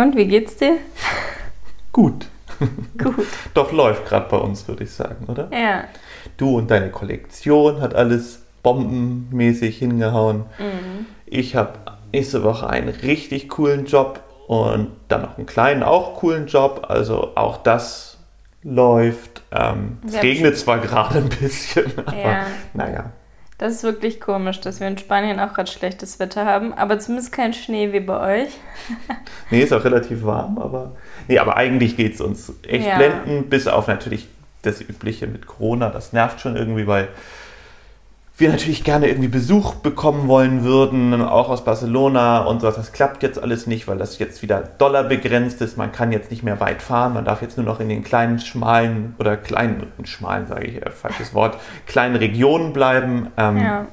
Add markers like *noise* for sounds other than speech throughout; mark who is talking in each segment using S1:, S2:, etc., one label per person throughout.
S1: Und wie geht's dir?
S2: Gut. *laughs*
S1: Gut.
S2: Doch läuft gerade bei uns, würde ich sagen, oder?
S1: Ja.
S2: Du und deine Kollektion hat alles bombenmäßig hingehauen.
S1: Mhm.
S2: Ich habe nächste Woche einen richtig coolen Job und dann noch einen kleinen, auch coolen Job. Also auch das läuft. Ähm, es regnet zwar gerade ein bisschen, *laughs* aber
S1: Ja.
S2: naja.
S1: Das ist wirklich komisch, dass wir in Spanien auch gerade schlechtes Wetter haben, aber zumindest kein Schnee wie bei euch. *laughs*
S2: Nee, ist auch relativ warm, aber. Nee, aber eigentlich geht es uns echt
S1: Ja.
S2: blenden, bis auf natürlich das Übliche mit Corona. Das nervt schon irgendwie, weil wir natürlich gerne irgendwie Besuch bekommen wollen würden, auch aus Barcelona und sowas. Das klappt jetzt alles nicht, weil das jetzt wieder Dollar begrenzt ist. Man kann jetzt nicht mehr weit fahren. Man darf jetzt nur noch in den kleinen, schmalen oder kleinen, schmalen, sage ich, äh, falsches Wort, *laughs* kleinen Regionen bleiben. Ähm,
S1: Ja.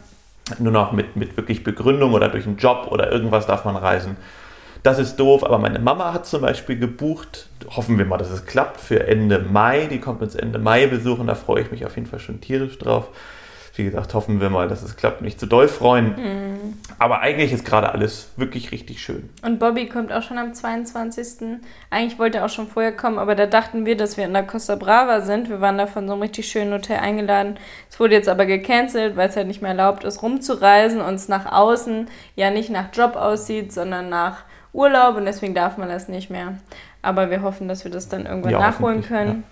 S2: nur noch mit, mit wirklich Begründung oder durch einen Job oder irgendwas darf man reisen. Das ist doof, aber meine Mama hat zum Beispiel gebucht, hoffen wir mal, dass es klappt, für Ende Mai. Die kommt uns Ende Mai besuchen, da freue ich mich auf jeden Fall schon tierisch drauf. Wie gesagt, hoffen wir mal, dass es klappt, nicht zu doll freuen. Aber eigentlich ist gerade alles wirklich richtig schön.
S1: Und Bobby kommt auch schon am 22. Eigentlich wollte er auch schon vorher kommen, aber da dachten wir, dass wir in der Costa Brava sind. Wir waren da von so einem richtig schönen Hotel eingeladen. Es wurde jetzt aber gecancelt, weil es halt nicht mehr erlaubt ist, rumzureisen und es nach außen ja nicht nach Job aussieht, sondern nach Urlaub und deswegen darf man das nicht mehr. Aber wir hoffen, dass wir das dann irgendwann
S2: Ja,
S1: nachholen können.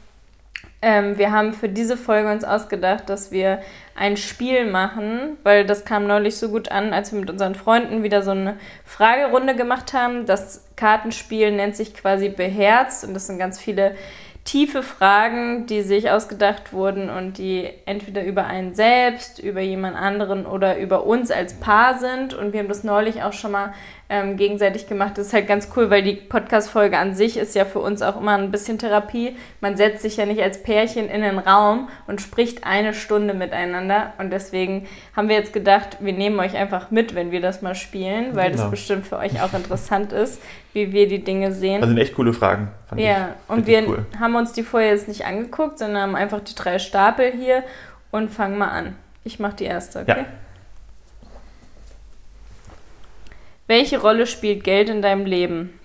S1: Ähm, wir haben für diese Folge uns ausgedacht, dass wir ein Spiel machen, weil das kam neulich so gut an, als wir mit unseren Freunden wieder so eine Fragerunde gemacht haben. Das Kartenspiel nennt sich quasi Beherzt und das sind ganz viele tiefe Fragen, die sich ausgedacht wurden und die entweder über einen selbst, über jemand anderen oder über uns als Paar sind. Und wir haben das neulich auch schon mal ähm, gegenseitig gemacht. Das ist halt ganz cool, weil die Podcast-Folge an sich ist ja für uns auch immer ein bisschen Therapie. Man setzt sich ja nicht als Pärchen in den Raum und spricht eine Stunde miteinander. Und deswegen haben wir jetzt gedacht, wir nehmen euch einfach mit, wenn wir das mal spielen, weil das
S2: Genau.
S1: bestimmt für euch auch interessant ist, wie wir die Dinge sehen.
S2: Das sind echt coole Fragen. Fand
S1: Ja,
S2: ich
S1: und wir
S2: cool.
S1: haben uns die vorher jetzt nicht angeguckt, sondern haben einfach die drei Stapel hier und fangen mal an. Ich mache die erste, okay?
S2: Ja.
S1: Welche Rolle spielt Geld in deinem Leben?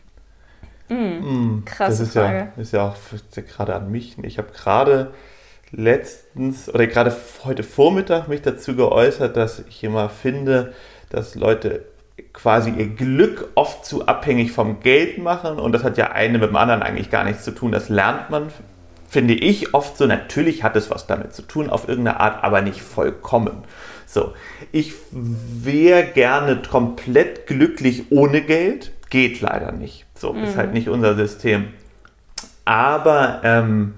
S1: Hm,
S2: Mm,
S1: krasse
S2: das ist
S1: Frage.
S2: Ja, ist ja auch gerade an mich. Ich habe gerade letztens oder gerade heute Vormittag mich dazu geäußert, dass ich immer finde, dass Leute quasi ihr Glück oft zu abhängig vom Geld machen und das hat ja eine mit dem anderen eigentlich gar nichts zu tun. Das lernt man, finde ich, oft so. Natürlich hat es was damit zu tun, auf irgendeine Art, aber nicht vollkommen. So, ich wäre gerne komplett glücklich ohne Geld, geht leider nicht. So, ist halt nicht unser System. Aber ähm,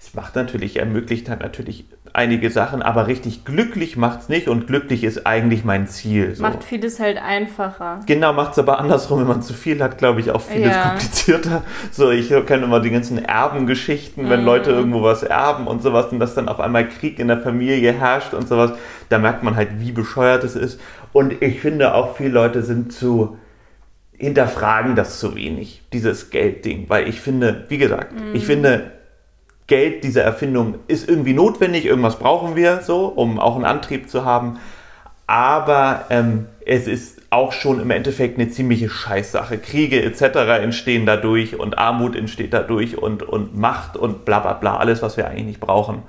S2: es macht natürlich, ermöglicht halt natürlich einige Sachen, aber richtig glücklich macht es nicht und glücklich ist eigentlich mein Ziel. So.
S1: Macht vieles halt einfacher.
S2: Genau, macht es aber andersrum, wenn man zu viel hat, glaube ich, auch vieles
S1: Ja.
S2: komplizierter. So, ich kenne immer die ganzen Erbengeschichten, wenn
S1: Mhm.
S2: Leute irgendwo was erben und sowas und dass dann auf einmal Krieg in der Familie herrscht und sowas. Da merkt man halt, wie bescheuert es ist. Und ich finde auch, viele Leute sind zu hinterfragen das zu wenig, dieses Geldding. Weil ich finde, wie gesagt,
S1: Mhm.
S2: ich finde, Geld, diese Erfindung ist irgendwie notwendig, irgendwas brauchen wir so, um auch einen Antrieb zu haben. Aber ähm, es ist auch schon im Endeffekt eine ziemliche Scheißsache. Kriege etc. entstehen dadurch und Armut entsteht dadurch und, und Macht und bla bla bla, alles, was wir eigentlich nicht brauchen.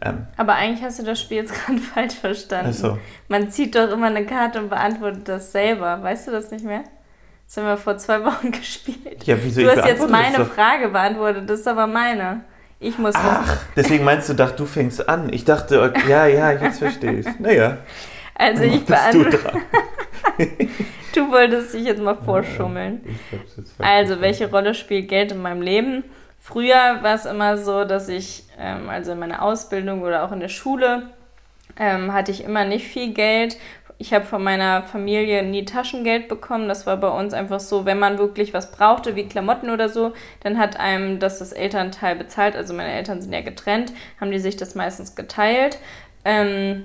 S2: Ähm,
S1: Aber eigentlich hast du das Spiel jetzt *laughs* gerade falsch verstanden.
S2: Ach so.
S1: Man zieht doch immer eine Karte und beantwortet das selber. Weißt du das nicht mehr? Das haben wir vor zwei *laughs* Wochen gespielt.
S2: ja, wieso
S1: Du hast jetzt meine. Frage beantwortet, das ist aber meine. Ich muss
S2: Ach, deswegen meinst du, dacht, du fängst an. Ich dachte, okay, ja, ja, jetzt verstehe ich Naja,
S1: Also ich
S2: du
S1: beantworte.
S2: dran. *laughs* *laughs*
S1: Du wolltest dich jetzt mal vorschummeln.
S2: Jetzt
S1: Also, welche Rolle spielt Geld in meinem Leben? Früher war es immer so, dass ich, ähm, also in meiner Ausbildung oder auch in der Schule, ähm, hatte ich immer nicht viel Geld. Ich habe von meiner Familie nie Taschengeld bekommen. Das war bei uns einfach so, wenn man wirklich was brauchte, wie Klamotten oder so, dann hat einem das das Elternteil bezahlt. Also meine Eltern sind ja getrennt, haben die sich das meistens geteilt. Ähm,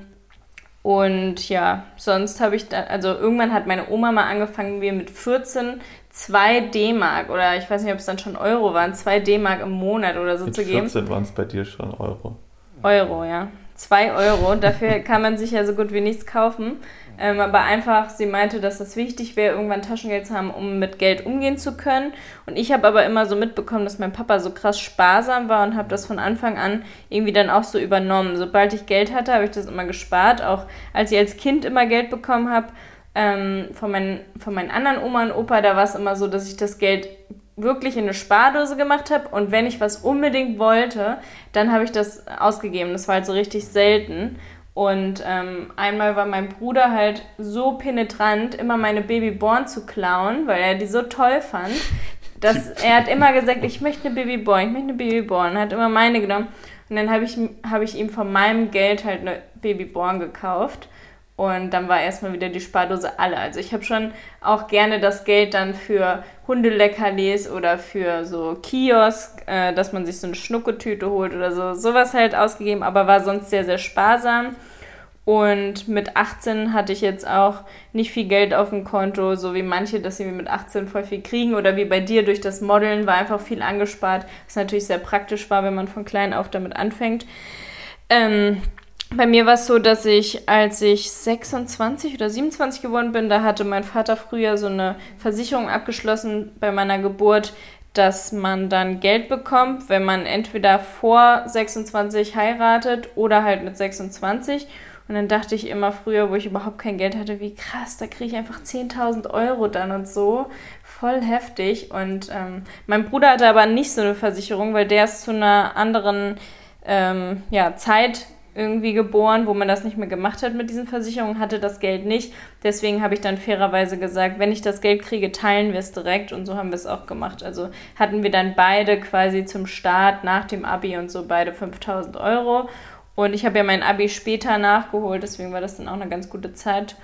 S1: und ja, sonst habe ich dann, also irgendwann hat meine Oma mal angefangen, mir mit 14 2 D-Mark oder ich weiß nicht, ob es dann schon Euro waren, 2 D-Mark im Monat oder so
S2: Mit
S1: zu geben.
S2: 14 waren es bei dir schon Euro.
S1: Euro, ja. 2 Euro. Dafür kann man sich ja so gut wie nichts kaufen. Ähm, aber einfach, sie meinte, dass das wichtig wäre, irgendwann Taschengeld zu haben, um mit Geld umgehen zu können. Und ich habe aber immer so mitbekommen, dass mein Papa so krass sparsam war und habe das von Anfang an irgendwie dann auch so übernommen. Sobald ich Geld hatte, habe ich das immer gespart. Auch als ich als Kind immer Geld bekommen habe, ähm, von, meinen, von meinen anderen Oma und Opa, da war es immer so, dass ich das Geld wirklich in eine Spardose gemacht habe und wenn ich was unbedingt wollte, dann habe ich das ausgegeben. Das war halt so richtig selten. Und ähm, einmal war mein Bruder halt so penetrant, immer meine Babyborn zu klauen, weil er die so toll fand, dass *laughs* er hat immer gesagt, ich möchte eine Babyborn, ich möchte eine Babyborn. Hat immer meine genommen. Und dann habe ich, hab ich ihm von meinem Geld halt eine Babyborn gekauft. Und dann war erstmal wieder die Spardose alle. Also ich habe schon auch gerne das Geld dann für Hundeleckerlis oder für so Kiosk, äh, dass man sich so eine Schnucketüte holt oder so, sowas halt ausgegeben, aber war sonst sehr, sehr sparsam. Und mit 18 hatte ich jetzt auch nicht viel Geld auf dem Konto, so wie manche, dass sie mit 18 voll viel kriegen oder wie bei dir durch das Modeln war einfach viel angespart, was natürlich sehr praktisch war, wenn man von klein auf damit anfängt. Ähm, bei mir war es so, dass ich, als ich 26 oder 27 geworden bin, da hatte mein Vater früher so eine Versicherung abgeschlossen bei meiner Geburt, dass man dann Geld bekommt, wenn man entweder vor 26 heiratet oder halt mit 26. Und dann dachte ich immer früher, wo ich überhaupt kein Geld hatte, wie krass, da kriege ich einfach 10.000 Euro dann und so. Voll heftig. Und ähm, mein Bruder hatte aber nicht so eine Versicherung, weil der ist zu einer anderen ähm, ja, Zeit irgendwie geboren, wo man das nicht mehr gemacht hat mit diesen Versicherungen, hatte das Geld nicht. Deswegen habe ich dann fairerweise gesagt, wenn ich das Geld kriege, teilen wir es direkt und so haben wir es auch gemacht. Also hatten wir dann beide quasi zum Start nach dem Abi und so beide 5000 Euro. Und ich habe ja mein Abi später nachgeholt, deswegen war das dann auch eine ganz gute Zeit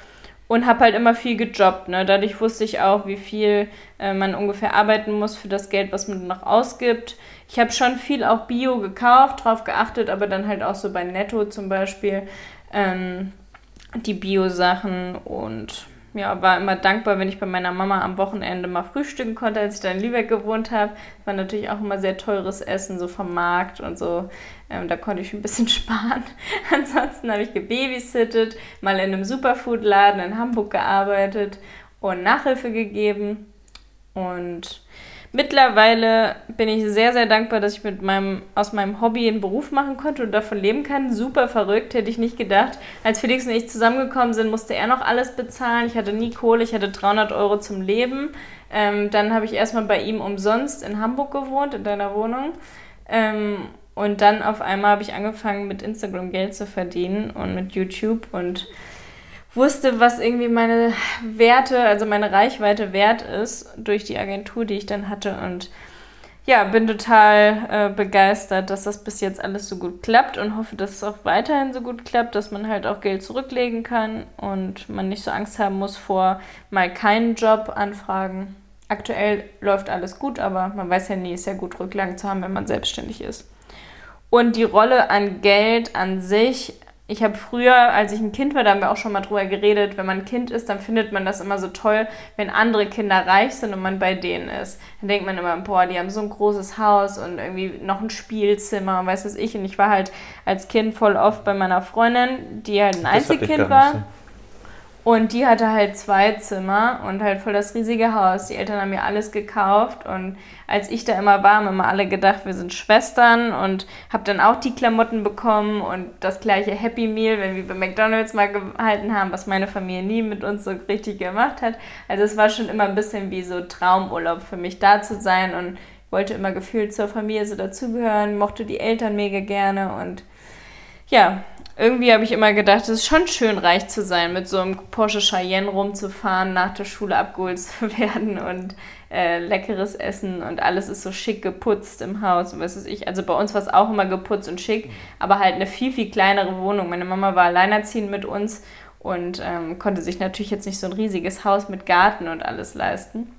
S1: und habe halt immer viel gejobbt. Ne? Dadurch wusste ich auch, wie viel äh, man ungefähr arbeiten muss für das Geld, was man noch ausgibt. Ich habe schon viel auch Bio gekauft, drauf geachtet, aber dann halt auch so bei Netto zum Beispiel ähm, die Bio-Sachen und ja, war immer dankbar, wenn ich bei meiner Mama am Wochenende mal frühstücken konnte, als ich da in Lübeck gewohnt habe. War natürlich auch immer sehr teures Essen, so vom Markt und so. Ähm, da konnte ich ein bisschen *laughs* sparen. Ansonsten habe ich gebabysittet, mal in einem Superfood-Laden in Hamburg gearbeitet und Nachhilfe gegeben. Und Mittlerweile bin ich sehr, sehr dankbar, dass ich mit meinem, aus meinem Hobby einen Beruf machen konnte und davon leben kann. Super verrückt, hätte ich nicht gedacht. Als Felix und ich zusammengekommen sind, musste er noch alles bezahlen. Ich hatte nie Kohle, ich hatte 300 Euro zum Leben. Ähm, dann habe ich erstmal bei ihm umsonst in Hamburg gewohnt, in deiner Wohnung. Ähm, und dann auf einmal habe ich angefangen, mit Instagram Geld zu verdienen und mit YouTube und wusste, was irgendwie meine Werte, also meine Reichweite wert ist durch die Agentur, die ich dann hatte. Und ja, bin total äh, begeistert, dass das bis jetzt alles so gut klappt und hoffe, dass es auch weiterhin so gut klappt, dass man halt auch Geld zurücklegen kann und man nicht so Angst haben muss vor mal keinen Job anfragen. Aktuell läuft alles gut, aber man weiß ja nie, ist ja gut Rücklagen zu haben, wenn man selbstständig ist. Und die Rolle an Geld an sich ich habe früher, als ich ein Kind war, da haben wir auch schon mal drüber geredet, wenn man ein Kind ist, dann findet man das immer so toll, wenn andere Kinder reich sind und man bei denen ist. Dann denkt man immer, boah, die haben so ein großes Haus und irgendwie noch ein Spielzimmer und weiß was ich. Und ich war halt als Kind voll oft bei meiner Freundin, die halt ein Einzelkind war. Und die hatte halt zwei Zimmer und halt voll das riesige Haus. Die Eltern haben mir alles gekauft und als ich da immer war, haben immer alle gedacht, wir sind Schwestern und habe dann auch die Klamotten bekommen und das gleiche Happy Meal, wenn wir bei McDonald's mal gehalten haben, was meine Familie nie mit uns so richtig gemacht hat. Also es war schon immer ein bisschen wie so Traumurlaub für mich da zu sein und wollte immer gefühlt zur Familie so dazugehören, mochte die Eltern mega gerne und ja, irgendwie habe ich immer gedacht, es ist schon schön, reich zu sein, mit so einem Porsche Cheyenne rumzufahren, nach der Schule abgeholt zu *laughs* werden und äh, leckeres Essen und alles ist so schick geputzt im Haus und was weiß ich. Also bei uns war es auch immer geputzt und schick, aber halt eine viel, viel kleinere Wohnung. Meine Mama war alleinerziehend mit uns und ähm, konnte sich natürlich jetzt nicht so ein riesiges Haus mit Garten und alles leisten.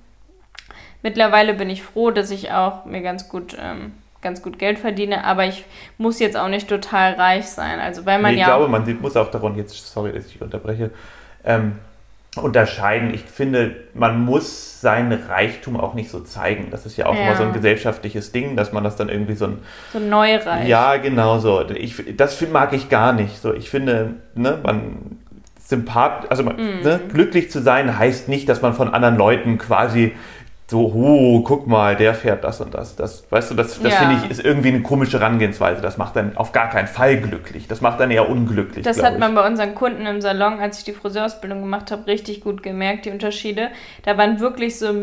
S1: Mittlerweile bin ich froh, dass ich auch mir ganz gut ähm, ganz gut Geld verdiene, aber ich muss jetzt auch nicht total reich sein. Also weil man
S2: nee,
S1: ja.
S2: Ich glaube, man muss auch daran, jetzt, sorry, dass ich unterbreche, ähm, unterscheiden. Ich finde, man muss seinen Reichtum auch nicht so zeigen. Das ist ja auch
S1: Ja.
S2: immer so ein gesellschaftliches Ding, dass man das dann irgendwie so ein
S1: So neureich.
S2: ja, genau so. Ich, das mag ich gar nicht. So, ich finde, ne, man sympath, also man,
S1: Mhm.
S2: ne, glücklich zu sein heißt nicht, dass man von anderen Leuten quasi so, oh, guck mal, der fährt das und das. Das, weißt du, das, das
S1: Ja.
S2: finde ich ist irgendwie eine komische Herangehensweise. Das macht dann auf gar keinen Fall glücklich. Das macht dann eher unglücklich.
S1: Das hat
S2: ich.
S1: man bei unseren Kunden im Salon, als ich die Friseurausbildung gemacht habe, richtig gut gemerkt, die Unterschiede. Da waren wirklich so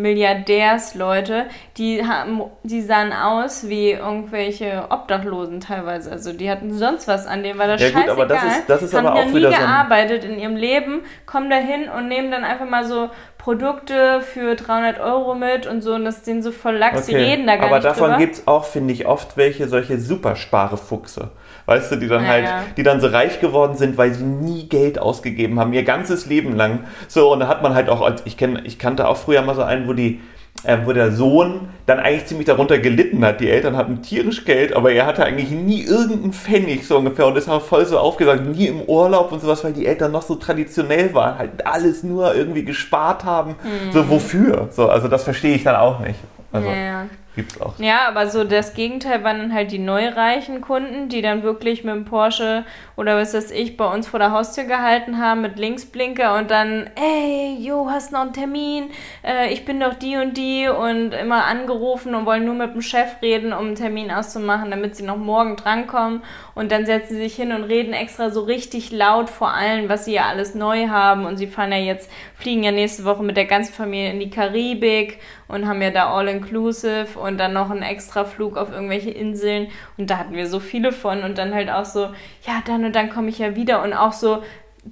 S1: Milliardärsleute, die haben, die sahen aus wie irgendwelche Obdachlosen teilweise. Also die hatten sonst was an, denen war das
S2: Ja, gut,
S1: scheißegal.
S2: aber das ist- das ist
S1: haben
S2: aber
S1: ja
S2: auch
S1: nie
S2: wieder so
S1: gearbeitet in ihrem Leben, kommen da hin und nehmen dann einfach mal so Produkte für 300 Euro mit und so und das denen so voll lax, die reden da gar
S2: Aber
S1: nicht
S2: davon gibt es auch, finde ich, oft welche solche Supersparefuchse. Weißt du, die dann
S1: Ja,
S2: halt,
S1: ja.
S2: die dann so reich geworden sind, weil sie nie Geld ausgegeben haben, ihr ganzes Leben lang. So, und da hat man halt auch, als- ich, kenn, ich kannte auch früher mal so einen, wo die, äh, wo der Sohn dann eigentlich ziemlich darunter gelitten hat. Die Eltern hatten tierisch Geld, aber er hatte eigentlich nie irgendeinen Pfennig so ungefähr und ist auch voll so aufgesagt, nie im Urlaub und sowas, weil die Eltern noch so traditionell waren, halt alles nur irgendwie gespart haben. So, wofür? So, also das verstehe ich dann auch nicht. Also
S1: Mhm. Ja, ja.
S2: gibt's auch.
S1: Ja, aber so das Gegenteil waren dann halt die neureichen Kunden, die dann wirklich mit dem Porsche oder was weiß ich bei uns vor der Haustür gehalten haben mit Linksblinker und dann, ey, jo, hast noch einen Termin? Äh, ich bin doch die und die und immer angerufen und wollen nur mit dem Chef reden, um einen Termin auszumachen, damit sie noch morgen drankommen. Und dann setzen sie sich hin und reden extra so richtig laut vor allen, was sie ja alles neu haben. Und sie fahren ja jetzt, fliegen ja nächste Woche mit der ganzen Familie in die Karibik und haben ja da All-Inclusive und dann noch einen extra Flug auf irgendwelche Inseln. Und da hatten wir so viele von. Und dann halt auch so, ja, dann und dann komme ich ja wieder. Und auch so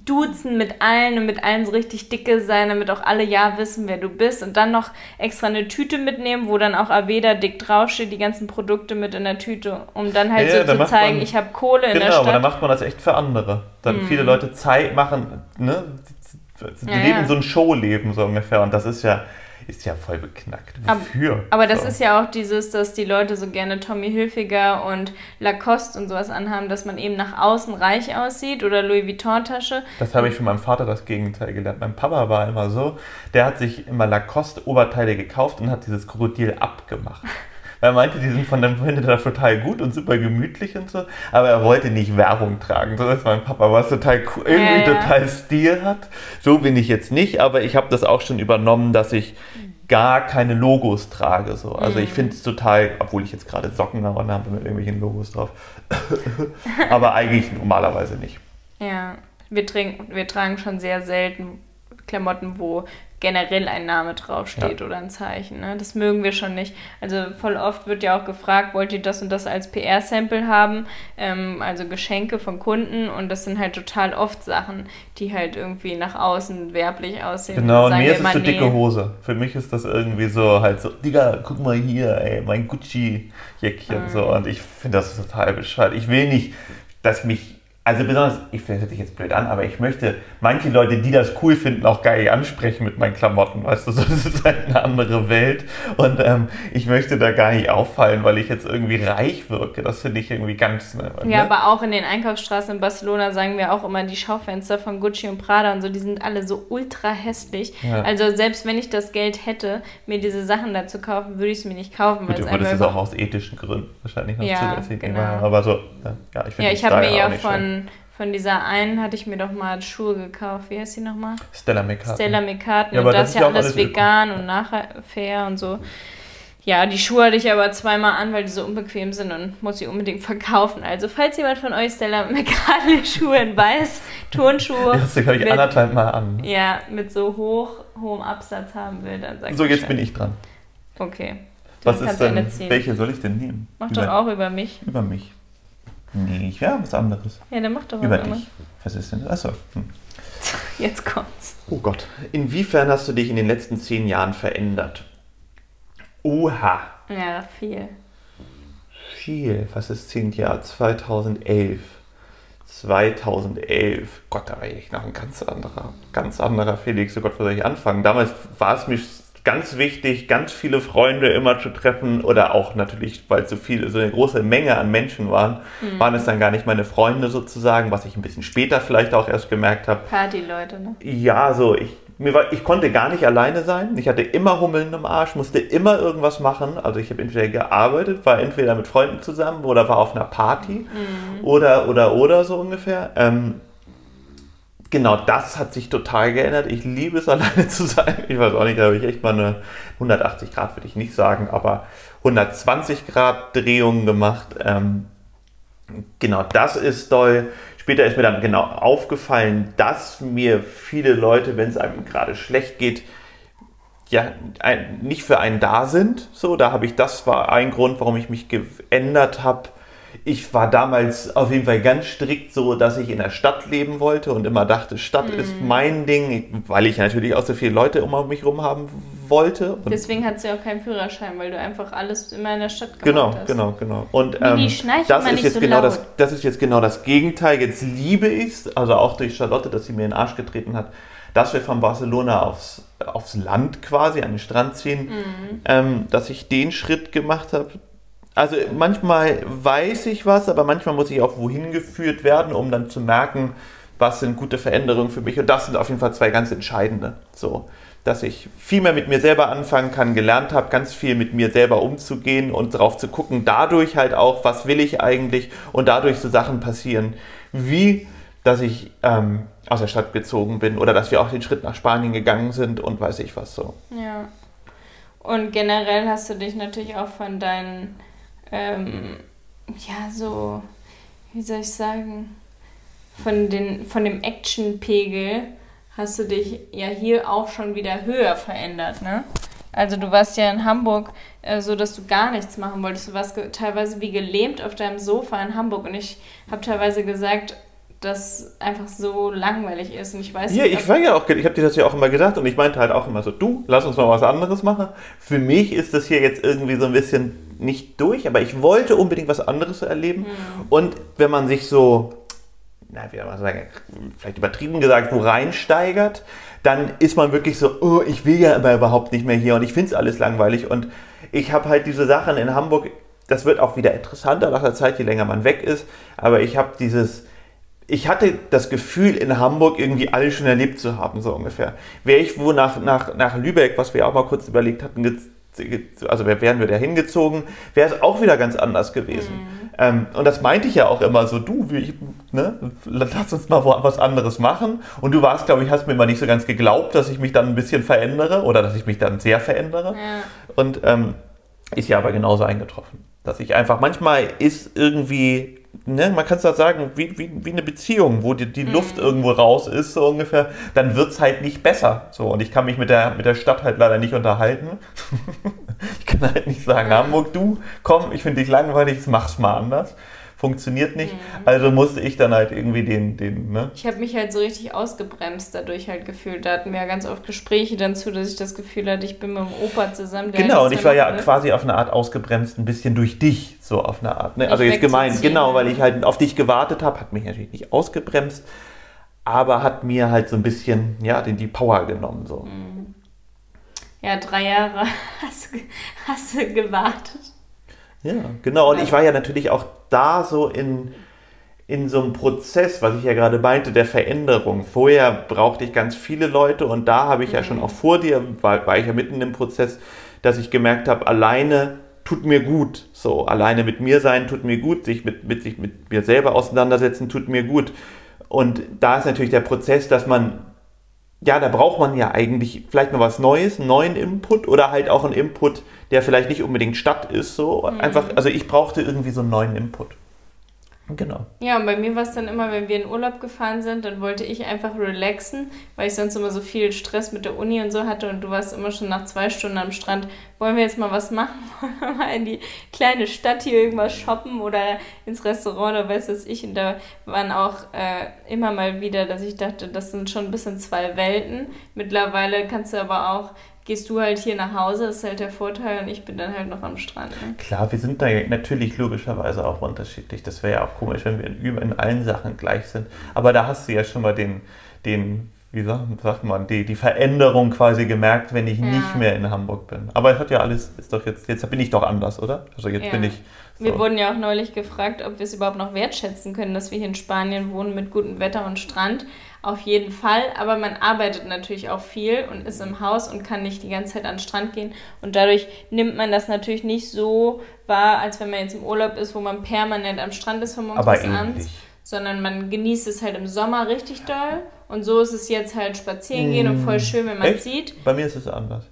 S1: duzen mit allen und mit allen so richtig dicke sein, damit auch alle ja wissen, wer du bist und dann noch extra eine Tüte mitnehmen, wo dann auch Aveda dick draufsteht, die ganzen Produkte mit in der Tüte, um dann halt
S2: Ja,
S1: so
S2: dann
S1: zu zeigen,
S2: man-
S1: ich habe Kohle in der
S2: Genau, aber dann
S1: Stadt.
S2: macht man das echt für andere. Dann viele Leute Zeit machen, ne? Die
S1: Ja,
S2: leben
S1: ja.
S2: so ein Showleben so ungefähr und das ist ja, ist ja voll beknackt. Wofür?
S1: Aber das
S2: so.
S1: ist ja auch dieses, dass die Leute so gerne Tommy Hilfiger und Lacoste und sowas anhaben, dass man eben nach außen reich aussieht oder Louis Vuitton-Tasche.
S2: Das habe ich von meinem Vater das Gegenteil gelernt. Mein Papa war immer so, der hat sich immer Lacoste-Oberteile gekauft und hat dieses Krokodil abgemacht. *laughs* Er meinte, die sind von dem findet er total gut und super gemütlich und so, aber er wollte nicht Werbung tragen. So ist mein Papa, was total cool, irgendwie
S1: Ja, ja.
S2: total Stil hat. So bin ich jetzt nicht, aber ich habe das auch schon übernommen, dass ich gar keine Logos trage. So. Also
S1: Mhm.
S2: ich finde es total, obwohl ich jetzt gerade Socken habe mit irgendwelchen Logos drauf. *laughs* aber eigentlich normalerweise nicht.
S1: Ja, wir, trinken, wir tragen schon sehr selten Klamotten, wo generell ein Name draufsteht oder ein Zeichen. Ne? Das mögen wir schon nicht. Also voll oft wird ja auch gefragt, wollt ihr das und das als PR-Sample haben? Ähm, also Geschenke von Kunden und das sind halt total oft Sachen, die halt irgendwie nach außen werblich aussehen.
S2: Genau, und mir ist es so
S1: nee.
S2: dicke Hose. Für mich ist das irgendwie so halt so, Digga, guck mal hier, ey, mein Gucci-Jäckchen.
S1: Mhm.
S2: So, und ich finde das total bescheuert. Ich will nicht, dass mich, also besonders, ich finde, das hört sich jetzt blöd an, aber ich möchte manche Leute, die das cool finden, auch geil ansprechen mit meinen Klamotten, weißt du, so, *laughs* das ist halt eine andere Welt. Und ähm, ich möchte da gar nicht auffallen, weil ich jetzt irgendwie reich wirke. Das finde ich irgendwie ganz. Ne,
S1: Ja,
S2: ne?
S1: aber auch in den Einkaufsstraßen in Barcelona sagen wir auch immer, die Schaufenster von Gucci und Prada und so, die sind alle so ultra hässlich.
S2: Ja.
S1: Also selbst wenn ich das Geld hätte, mir diese Sachen da zu kaufen, würde ich es mir nicht kaufen.
S2: Gut, aber das ist auch aus ethischen Gründen wahrscheinlich noch
S1: Ja,
S2: zusätzlich.
S1: genau.
S2: Aber so, ja, ich finde
S1: Ja, ich habe mir ja
S2: nicht schön.
S1: Von, von dieser einen, hatte ich mir doch mal Schuhe gekauft. Wie heißt die nochmal?
S2: Stella McCartney.
S1: Stella McCartney.
S2: Ja,
S1: und das ist ja alles
S2: alles
S1: vegan und nachher fair und so. Ja, die Schuhe hatte ich aber zweimal an, weil die so unbequem sind und muss sie unbedingt verkaufen. Also, falls jemand von euch Stella McCartney *laughs* Schuhe in weiß, Turnschuhe,
S2: Ja, das habe ich
S1: mit-
S2: anderthalb Mal an.
S1: ja, mit so hoch, hohem Absatz haben will, dann sagt
S2: So, jetzt bin ich dran.
S1: Okay. Du
S2: Was ist denn, welche soll ich denn nehmen?
S1: Mach
S2: über,
S1: doch auch über mich.
S2: Über mich. Nee, ich wäre was anderes.
S1: Ja, dann mach doch
S2: Über
S1: was anderes.
S2: dich. Was ist denn das? Achso. Hm. *laughs*
S1: Jetzt kommt's.
S2: Oh Gott. Inwiefern hast du dich in den letzten zehn Jahren verändert? Oha.
S1: Ja, viel.
S2: Viel. Was ist zehn Jahre? 2011. 2011. Gott, da war ich noch ein ganz anderer, ganz anderer Felix. Oh Gott, wo soll ich anfangen? Damals war es mir ganz wichtig, ganz viele Freunde immer zu treffen oder auch natürlich, weil so viel, so eine große Menge an Menschen waren, waren es dann gar nicht meine Freunde sozusagen, was ich ein bisschen später vielleicht auch erst gemerkt habe.
S1: Partyleute, ne?
S2: Ja, so, ich mir war, ich konnte gar nicht alleine sein. Ich hatte immer Hummeln im Arsch, musste immer irgendwas machen. Also ich habe entweder gearbeitet, war entweder mit Freunden zusammen oder war auf einer Party mhm. oder, oder, oder so ungefähr. Ähm, genau das hat sich total geändert. Ich liebe es, *laughs* alleine zu sein. Ich weiß auch nicht, da habe ich echt mal eine 180 Grad, würde ich nicht sagen, aber 120 Grad Drehung gemacht. Ähm, genau das ist toll. Später ist mir dann genau aufgefallen, dass mir viele Leute, wenn es einem gerade schlecht geht, ja, nicht für einen da sind. So, da habe ich, das war ein Grund, warum ich mich geändert habe ich war damals auf jeden Fall ganz strikt so, dass ich in der Stadt leben wollte und immer dachte, Stadt mhm. ist mein Ding, weil ich natürlich auch so viele Leute um mich herum haben wollte.
S1: Und Deswegen hat sie auch keinen Führerschein, weil du einfach alles immer in der Stadt
S2: gemacht genau, hast. Genau, genau, genau. Und ähm, das, ist jetzt so genau das, das ist jetzt genau das Gegenteil. Jetzt liebe ich es, also auch durch Charlotte, dass sie mir in den Arsch getreten hat, dass wir von Barcelona aufs, aufs Land quasi, an den Strand ziehen, mhm. ähm, dass ich den Schritt gemacht habe, also manchmal weiß ich was, aber manchmal muss ich auch wohin geführt werden, um dann zu merken, was sind gute Veränderungen für mich. Und das sind auf jeden Fall zwei ganz entscheidende. So, dass ich viel mehr mit mir selber anfangen kann, gelernt habe, ganz viel mit mir selber umzugehen und darauf zu gucken, dadurch halt auch, was will ich eigentlich und dadurch so Sachen passieren, wie dass ich ähm, aus der Stadt gezogen bin oder dass wir auch den Schritt nach Spanien gegangen sind und weiß ich was so.
S1: Ja. Und generell hast du dich natürlich auch von deinen ähm, ja, so, wie soll ich sagen, von, den, von dem Action-Pegel hast du dich ja hier auch schon wieder höher verändert, ne? Also du warst ja in Hamburg äh, so, dass du gar nichts machen wolltest. Du warst teilweise wie gelähmt auf deinem Sofa in Hamburg und ich habe teilweise gesagt, das einfach so langweilig ist. Und ich weiß
S2: ja, nicht. ich war ja auch, ich habe dir das ja auch immer gesagt und ich meinte halt auch immer so, du, lass uns mal was anderes machen. Für mich ist das hier jetzt irgendwie so ein bisschen nicht durch, aber ich wollte unbedingt was anderes erleben. Mhm. Und wenn man sich so, na, wie soll man sagen, vielleicht übertrieben gesagt, wo reinsteigert, dann ist man wirklich so, oh, ich will ja aber überhaupt nicht mehr hier und ich finde es alles langweilig. Und ich habe halt diese Sachen in Hamburg, das wird auch wieder interessanter nach der Zeit, je länger man weg ist, aber ich habe dieses ich hatte das Gefühl, in Hamburg irgendwie alles schon erlebt zu haben, so ungefähr. Wäre ich wo nach, nach, nach Lübeck, was wir auch mal kurz überlegt hatten, also wären wir da hingezogen, wäre es auch wieder ganz anders gewesen. Mhm. Ähm, und das meinte ich ja auch immer so, du, ich, ne, lass uns mal was anderes machen. Und du warst, glaube ich, hast mir immer nicht so ganz geglaubt, dass ich mich dann ein bisschen verändere oder dass ich mich dann sehr verändere. Ja. Und ähm, ist ja aber genauso eingetroffen. Dass ich einfach, manchmal ist irgendwie ne, man kann es halt sagen, wie, wie, wie eine Beziehung, wo die, die mhm. Luft irgendwo raus ist, so ungefähr, dann wird es halt nicht besser. So, und ich kann mich mit der, mit der Stadt halt leider nicht unterhalten. *laughs* ich kann halt nicht sagen, Hamburg, du, komm, ich finde dich langweilig, mach's mal anders funktioniert nicht. Mhm. Also musste ich dann halt irgendwie den, den, ne?
S1: Ich habe mich halt so richtig ausgebremst dadurch halt gefühlt. Da hatten wir ja ganz oft Gespräche dann zu, dass ich das Gefühl hatte, ich bin mit dem Opa zusammen.
S2: Genau, und ich war ja mit. quasi auf eine Art ausgebremst, ein bisschen durch dich, so auf eine Art. Ne? Also jetzt gemeint, genau, weil ich halt auf dich gewartet habe, hat mich natürlich nicht ausgebremst, aber hat mir halt so ein bisschen, ja, den, die Power genommen, so. Mhm.
S1: Ja, drei Jahre *laughs* hast, hast du gewartet.
S2: Ja, genau. Und ich war ja natürlich auch da so in, in so einem Prozess, was ich ja gerade meinte, der Veränderung. Vorher brauchte ich ganz viele Leute und da habe ich mhm. ja schon mhm. auch vor dir, war, war ich ja mitten im Prozess, dass ich gemerkt habe, alleine tut mir gut. So, alleine mit mir sein tut mir gut, sich mit, mit, sich mit mir selber auseinandersetzen tut mir gut. Und da ist natürlich der Prozess, dass man ja, da braucht man ja eigentlich vielleicht mal was Neues, einen neuen Input oder halt auch einen Input, der vielleicht nicht unbedingt Stadt ist. So mhm. einfach, also ich brauchte irgendwie so einen neuen Input. Genau.
S1: Ja, und bei mir war es dann immer, wenn wir in Urlaub gefahren sind, dann wollte ich einfach relaxen, weil ich sonst immer so viel Stress mit der Uni und so hatte und du warst immer schon nach zwei Stunden am Strand. Wollen wir jetzt mal was machen? *laughs* Wollen wir mal in die kleine Stadt hier irgendwas shoppen oder ins Restaurant oder weiß was ich? Und da waren auch äh, immer mal wieder, dass ich dachte, das sind schon ein bisschen zwei Welten. Mittlerweile kannst du aber auch gehst du halt hier nach Hause, ist halt der Vorteil und ich bin dann halt noch am Strand. Ne?
S2: Klar, wir sind da natürlich logischerweise auch unterschiedlich. Das wäre ja auch komisch, wenn wir in, allen Sachen gleich sind. Aber da hast du ja schon mal den, den wie sagt, man, die, die Veränderung quasi gemerkt, wenn ich
S1: Ja.
S2: nicht mehr in Hamburg bin. Aber es hat ja alles, ist doch jetzt, jetzt bin ich doch anders, oder? Also jetzt
S1: Ja.
S2: bin ich.
S1: Wir
S2: so.
S1: wurden ja auch neulich gefragt, ob wir es überhaupt noch wertschätzen können, dass wir hier in Spanien wohnen mit gutem Wetter und Strand. Auf jeden Fall, aber man arbeitet natürlich auch viel und ist im Haus und kann nicht die ganze Zeit an den Strand gehen. Und dadurch nimmt man das natürlich nicht so wahr, als wenn man jetzt im Urlaub ist, wo man permanent am Strand ist von morgens bis abends. Sondern man genießt es halt im Sommer richtig doll. Und so ist es jetzt halt spazieren gehen und voll schön, wenn man
S2: Echt?
S1: sieht.
S2: Bei mir ist es anders.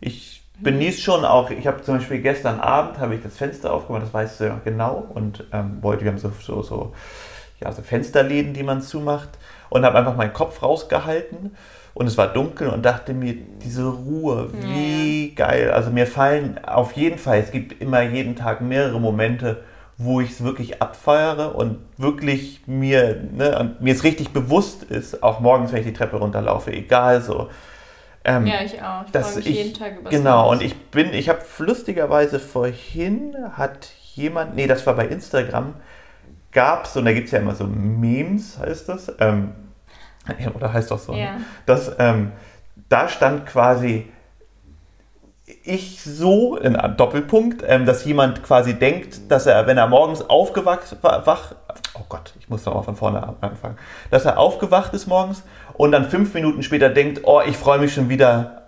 S2: Ich genieße schon auch, ich habe zum Beispiel gestern Abend habe ich das Fenster aufgemacht, das weißt du ja genau, und ähm, wollte, wir haben so, so, so, ja, so Fensterläden, die man zumacht, und habe einfach meinen Kopf rausgehalten und es war dunkel und dachte mir, diese Ruhe, wie geil. Also mir fallen auf jeden Fall, es gibt immer jeden Tag mehrere Momente, wo ich es wirklich abfeiere und wirklich mir, ne, mir es richtig bewusst ist, auch morgens, wenn ich die Treppe runterlaufe, egal so. Ähm,
S1: Ja, ich auch. Ich
S2: dass
S1: freue mich
S2: ich,
S1: jeden Tag über
S2: Genau, und ich bin, ich habe lustigerweise vorhin hat jemand, nee, das war bei Instagram, gab es, und da gibt es ja immer so Memes, heißt das, ähm, oder heißt das so,
S1: Ja.
S2: ne? dass, ähm, da stand quasi ich so in einem Doppelpunkt, ähm, dass jemand quasi denkt, dass er, wenn er morgens aufgewacht wa- wach, oh Gott, ich muss nochmal von vorne anfangen, dass er aufgewacht ist morgens und dann fünf Minuten später denkt, oh, ich freue mich schon wieder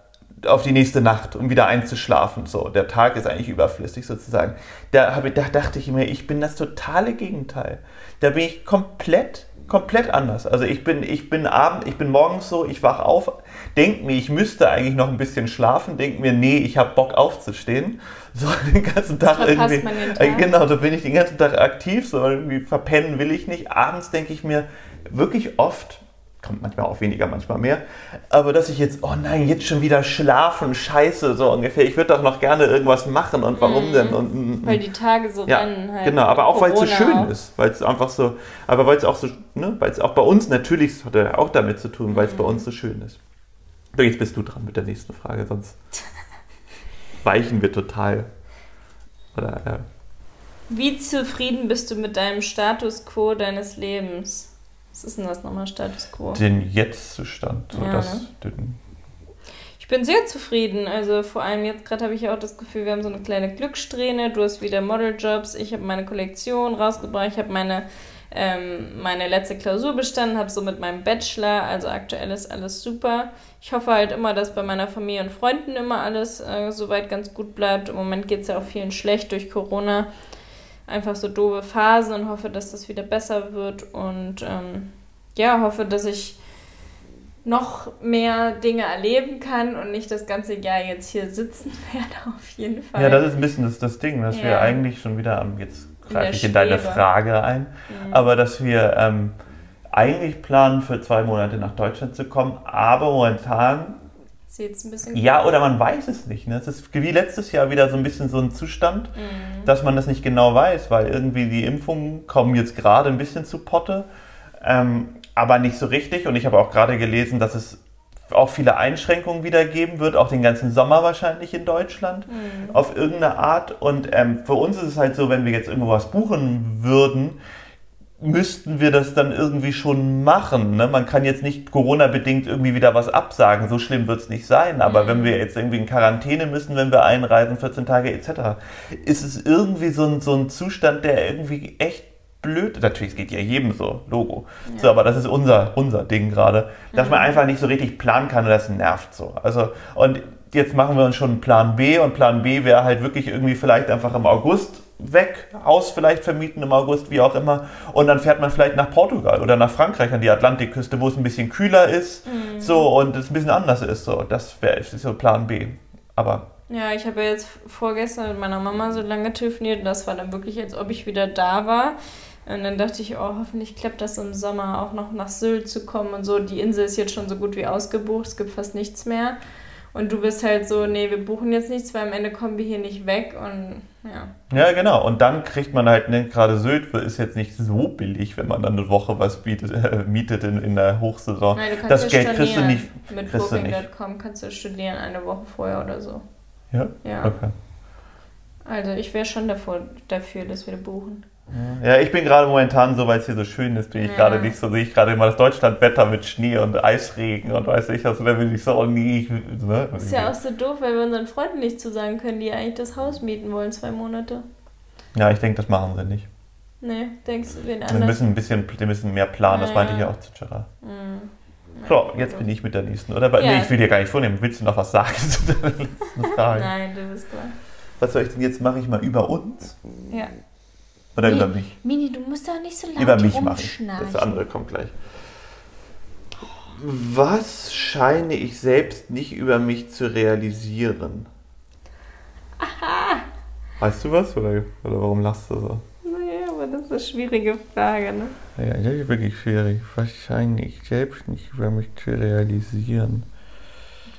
S2: auf die nächste Nacht, um wieder einzuschlafen. So, der Tag ist eigentlich überflüssig sozusagen. Da, habe, ich- da dachte ich mir, ich bin das totale Gegenteil. Da bin ich komplett, komplett anders. Also ich bin, ich bin abend, ich bin morgens so, ich wach auf, denk mir, ich müsste eigentlich noch ein bisschen schlafen, denk mir, nee, ich habe Bock aufzustehen. So *laughs* den ganzen Tag irgendwie.
S1: den
S2: Äh,
S1: Tag.
S2: Genau, so bin ich den ganzen Tag aktiv, so irgendwie verpennen will ich nicht. Abends denke ich mir wirklich oft, kommt manchmal auch weniger, manchmal mehr, aber dass ich jetzt, oh nein, jetzt schon wieder schlafen, scheiße, so ungefähr. Ich würde doch noch gerne irgendwas machen und warum denn? Und, mm,
S1: Weil die Tage so
S2: ja,
S1: rennen halt.
S2: genau, aber auch weil es so schön
S1: auch.
S2: ist, weil es einfach so, aber weil es auch so, ne, weil es auch bei uns natürlich, hat ja auch damit zu tun, weil es
S1: Mhm.
S2: bei uns so schön ist. So, jetzt bist du dran mit der nächsten Frage, sonst *laughs* weichen wir total. Oder, äh,
S1: Wie zufrieden bist du mit deinem Status quo deines Lebens? Was ist denn das nochmal, Status quo?
S2: den Jetzt-Zustand, so
S1: Ja,
S2: das,
S1: ne? Ich bin sehr zufrieden. Also vor allem jetzt gerade habe ich ja auch das Gefühl, wir haben so eine kleine Glückssträhne. Du hast wieder Modeljobs. Ich habe meine Kollektion rausgebracht. Ich habe meine, ähm, meine letzte Klausur bestanden, habe so mit meinem Bachelor. Also aktuell ist alles super. Ich hoffe halt immer, dass bei meiner Familie und Freunden immer alles äh, soweit ganz gut bleibt. Im Moment geht es ja auch vielen schlecht durch Corona. Einfach so doofe Phasen und hoffe, dass das wieder besser wird. Und ähm, ja, hoffe, dass ich noch mehr Dinge erleben kann und nicht das ganze Jahr jetzt hier sitzen *laughs* werde, auf jeden Fall.
S2: Ja, das ist ein bisschen das, das Ding, dass
S1: Ja.
S2: wir eigentlich schon wieder am, jetzt
S1: In
S2: greife ich in deine. Frage ein,
S1: Mhm.
S2: aber dass wir ähm, eigentlich planen, für zwei Monate nach Deutschland zu kommen, aber momentan,
S1: Ist jetzt ein bisschen.
S2: ja, oder man weiß es nicht. Ne? Es ist wie letztes Jahr wieder so ein bisschen so ein Zustand,
S1: Mhm.
S2: dass man das nicht genau weiß, weil irgendwie die Impfungen kommen jetzt gerade ein bisschen zu Potte, ähm, aber nicht so richtig. Und ich habe auch gerade gelesen, dass es auch viele Einschränkungen wieder geben wird, auch den ganzen Sommer wahrscheinlich in Deutschland,
S1: Mhm.
S2: auf irgendeine Art. Und ähm, für uns ist es halt so, wenn wir jetzt irgendwo was buchen würden, müssten wir das dann irgendwie schon machen. Ne? Man kann jetzt nicht Corona-bedingt irgendwie wieder was absagen, so schlimm wird es nicht sein. Aber
S1: Mhm.
S2: wenn wir jetzt irgendwie in Quarantäne müssen, wenn wir einreisen, 14 Tage etc., ist es irgendwie so ein, so ein Zustand, der irgendwie echt blöd Natürlich, es geht ja jedem so, Logo. So, aber das ist unser, unser Ding gerade, dass man einfach nicht so richtig planen kann und das nervt so. Also, und jetzt machen wir uns schon einen Plan B und Plan B wäre halt wirklich irgendwie vielleicht einfach im August weg, Haus vielleicht vermieten im August, wie auch immer. Und dann fährt man vielleicht nach Portugal oder nach Frankreich an die Atlantikküste, wo es ein bisschen kühler ist, so und es ein bisschen anders ist. So, das wäre so Plan B. Aber
S1: Ja, ich habe ja jetzt vorgestern mit meiner Mama so lange telefoniert und das war dann wirklich, als ob ich wieder da war. Und dann dachte ich, oh, hoffentlich klappt das im Sommer auch noch nach Sylt zu kommen und so. Die Insel ist jetzt schon so gut wie ausgebucht, es gibt fast nichts mehr. Und du bist halt so, nee, wir buchen jetzt nichts, weil am Ende kommen wir hier nicht weg und ja.
S2: Ja, genau. Und dann kriegt man halt, ne, gerade Sylt ist jetzt nicht so billig, wenn man dann eine Woche was bietet, äh, mietet in, in der Hochsaison.
S1: Nein, du kannst
S2: das
S1: ja
S2: Geld kriegst du nicht.
S1: Mit. Booking.com kannst du studieren eine Woche vorher oder so.
S2: Ja?
S1: Ja.
S2: Okay.
S1: Also ich wäre schon davor, dafür, dass wir buchen.
S2: Ja, ich bin gerade momentan so, weil es hier so schön ist, bin ich
S1: Ja.
S2: gerade nicht so, sehe ich gerade immer das Deutschlandwetter mit Schnee und Eisregen und weiß ich, also da will ich so, oh nee, ich, ne?
S1: Ist ja auch so doof, weil wir unseren Freunden nicht zusagen können, die eigentlich das Haus mieten wollen, zwei Monate.
S2: ja, ich denke, das machen sie nicht.
S1: Nee, denkst du, wen
S2: Wir
S1: anders?
S2: müssen ein bisschen, wir müssen mehr planen, das
S1: Ja,
S2: meinte ich
S1: ja.
S2: auch zu Gerard.
S1: Hm.
S2: So, jetzt bin ich mit der nächsten, oder?
S1: Ja.
S2: Nee, ich will dir gar nicht vornehmen. Willst du noch was sagen *laughs* zu der letzten *laughs* Frage?
S1: Nein, du bist dran.
S2: Was soll ich denn jetzt? Mache ich mal über uns
S1: Ja.
S2: Oder
S1: Nee.
S2: über mich?
S1: Mini, du musst doch nicht so laut
S2: Über mich mache ich. Das andere kommt gleich. Was scheine ich selbst nicht über mich zu realisieren? Weißt du was? Oder, oder warum lachst du so?
S1: Nee, aber das ist eine schwierige Frage, ne?
S2: Ja, das ist wirklich schwierig. Was scheine ich selbst nicht über mich zu realisieren?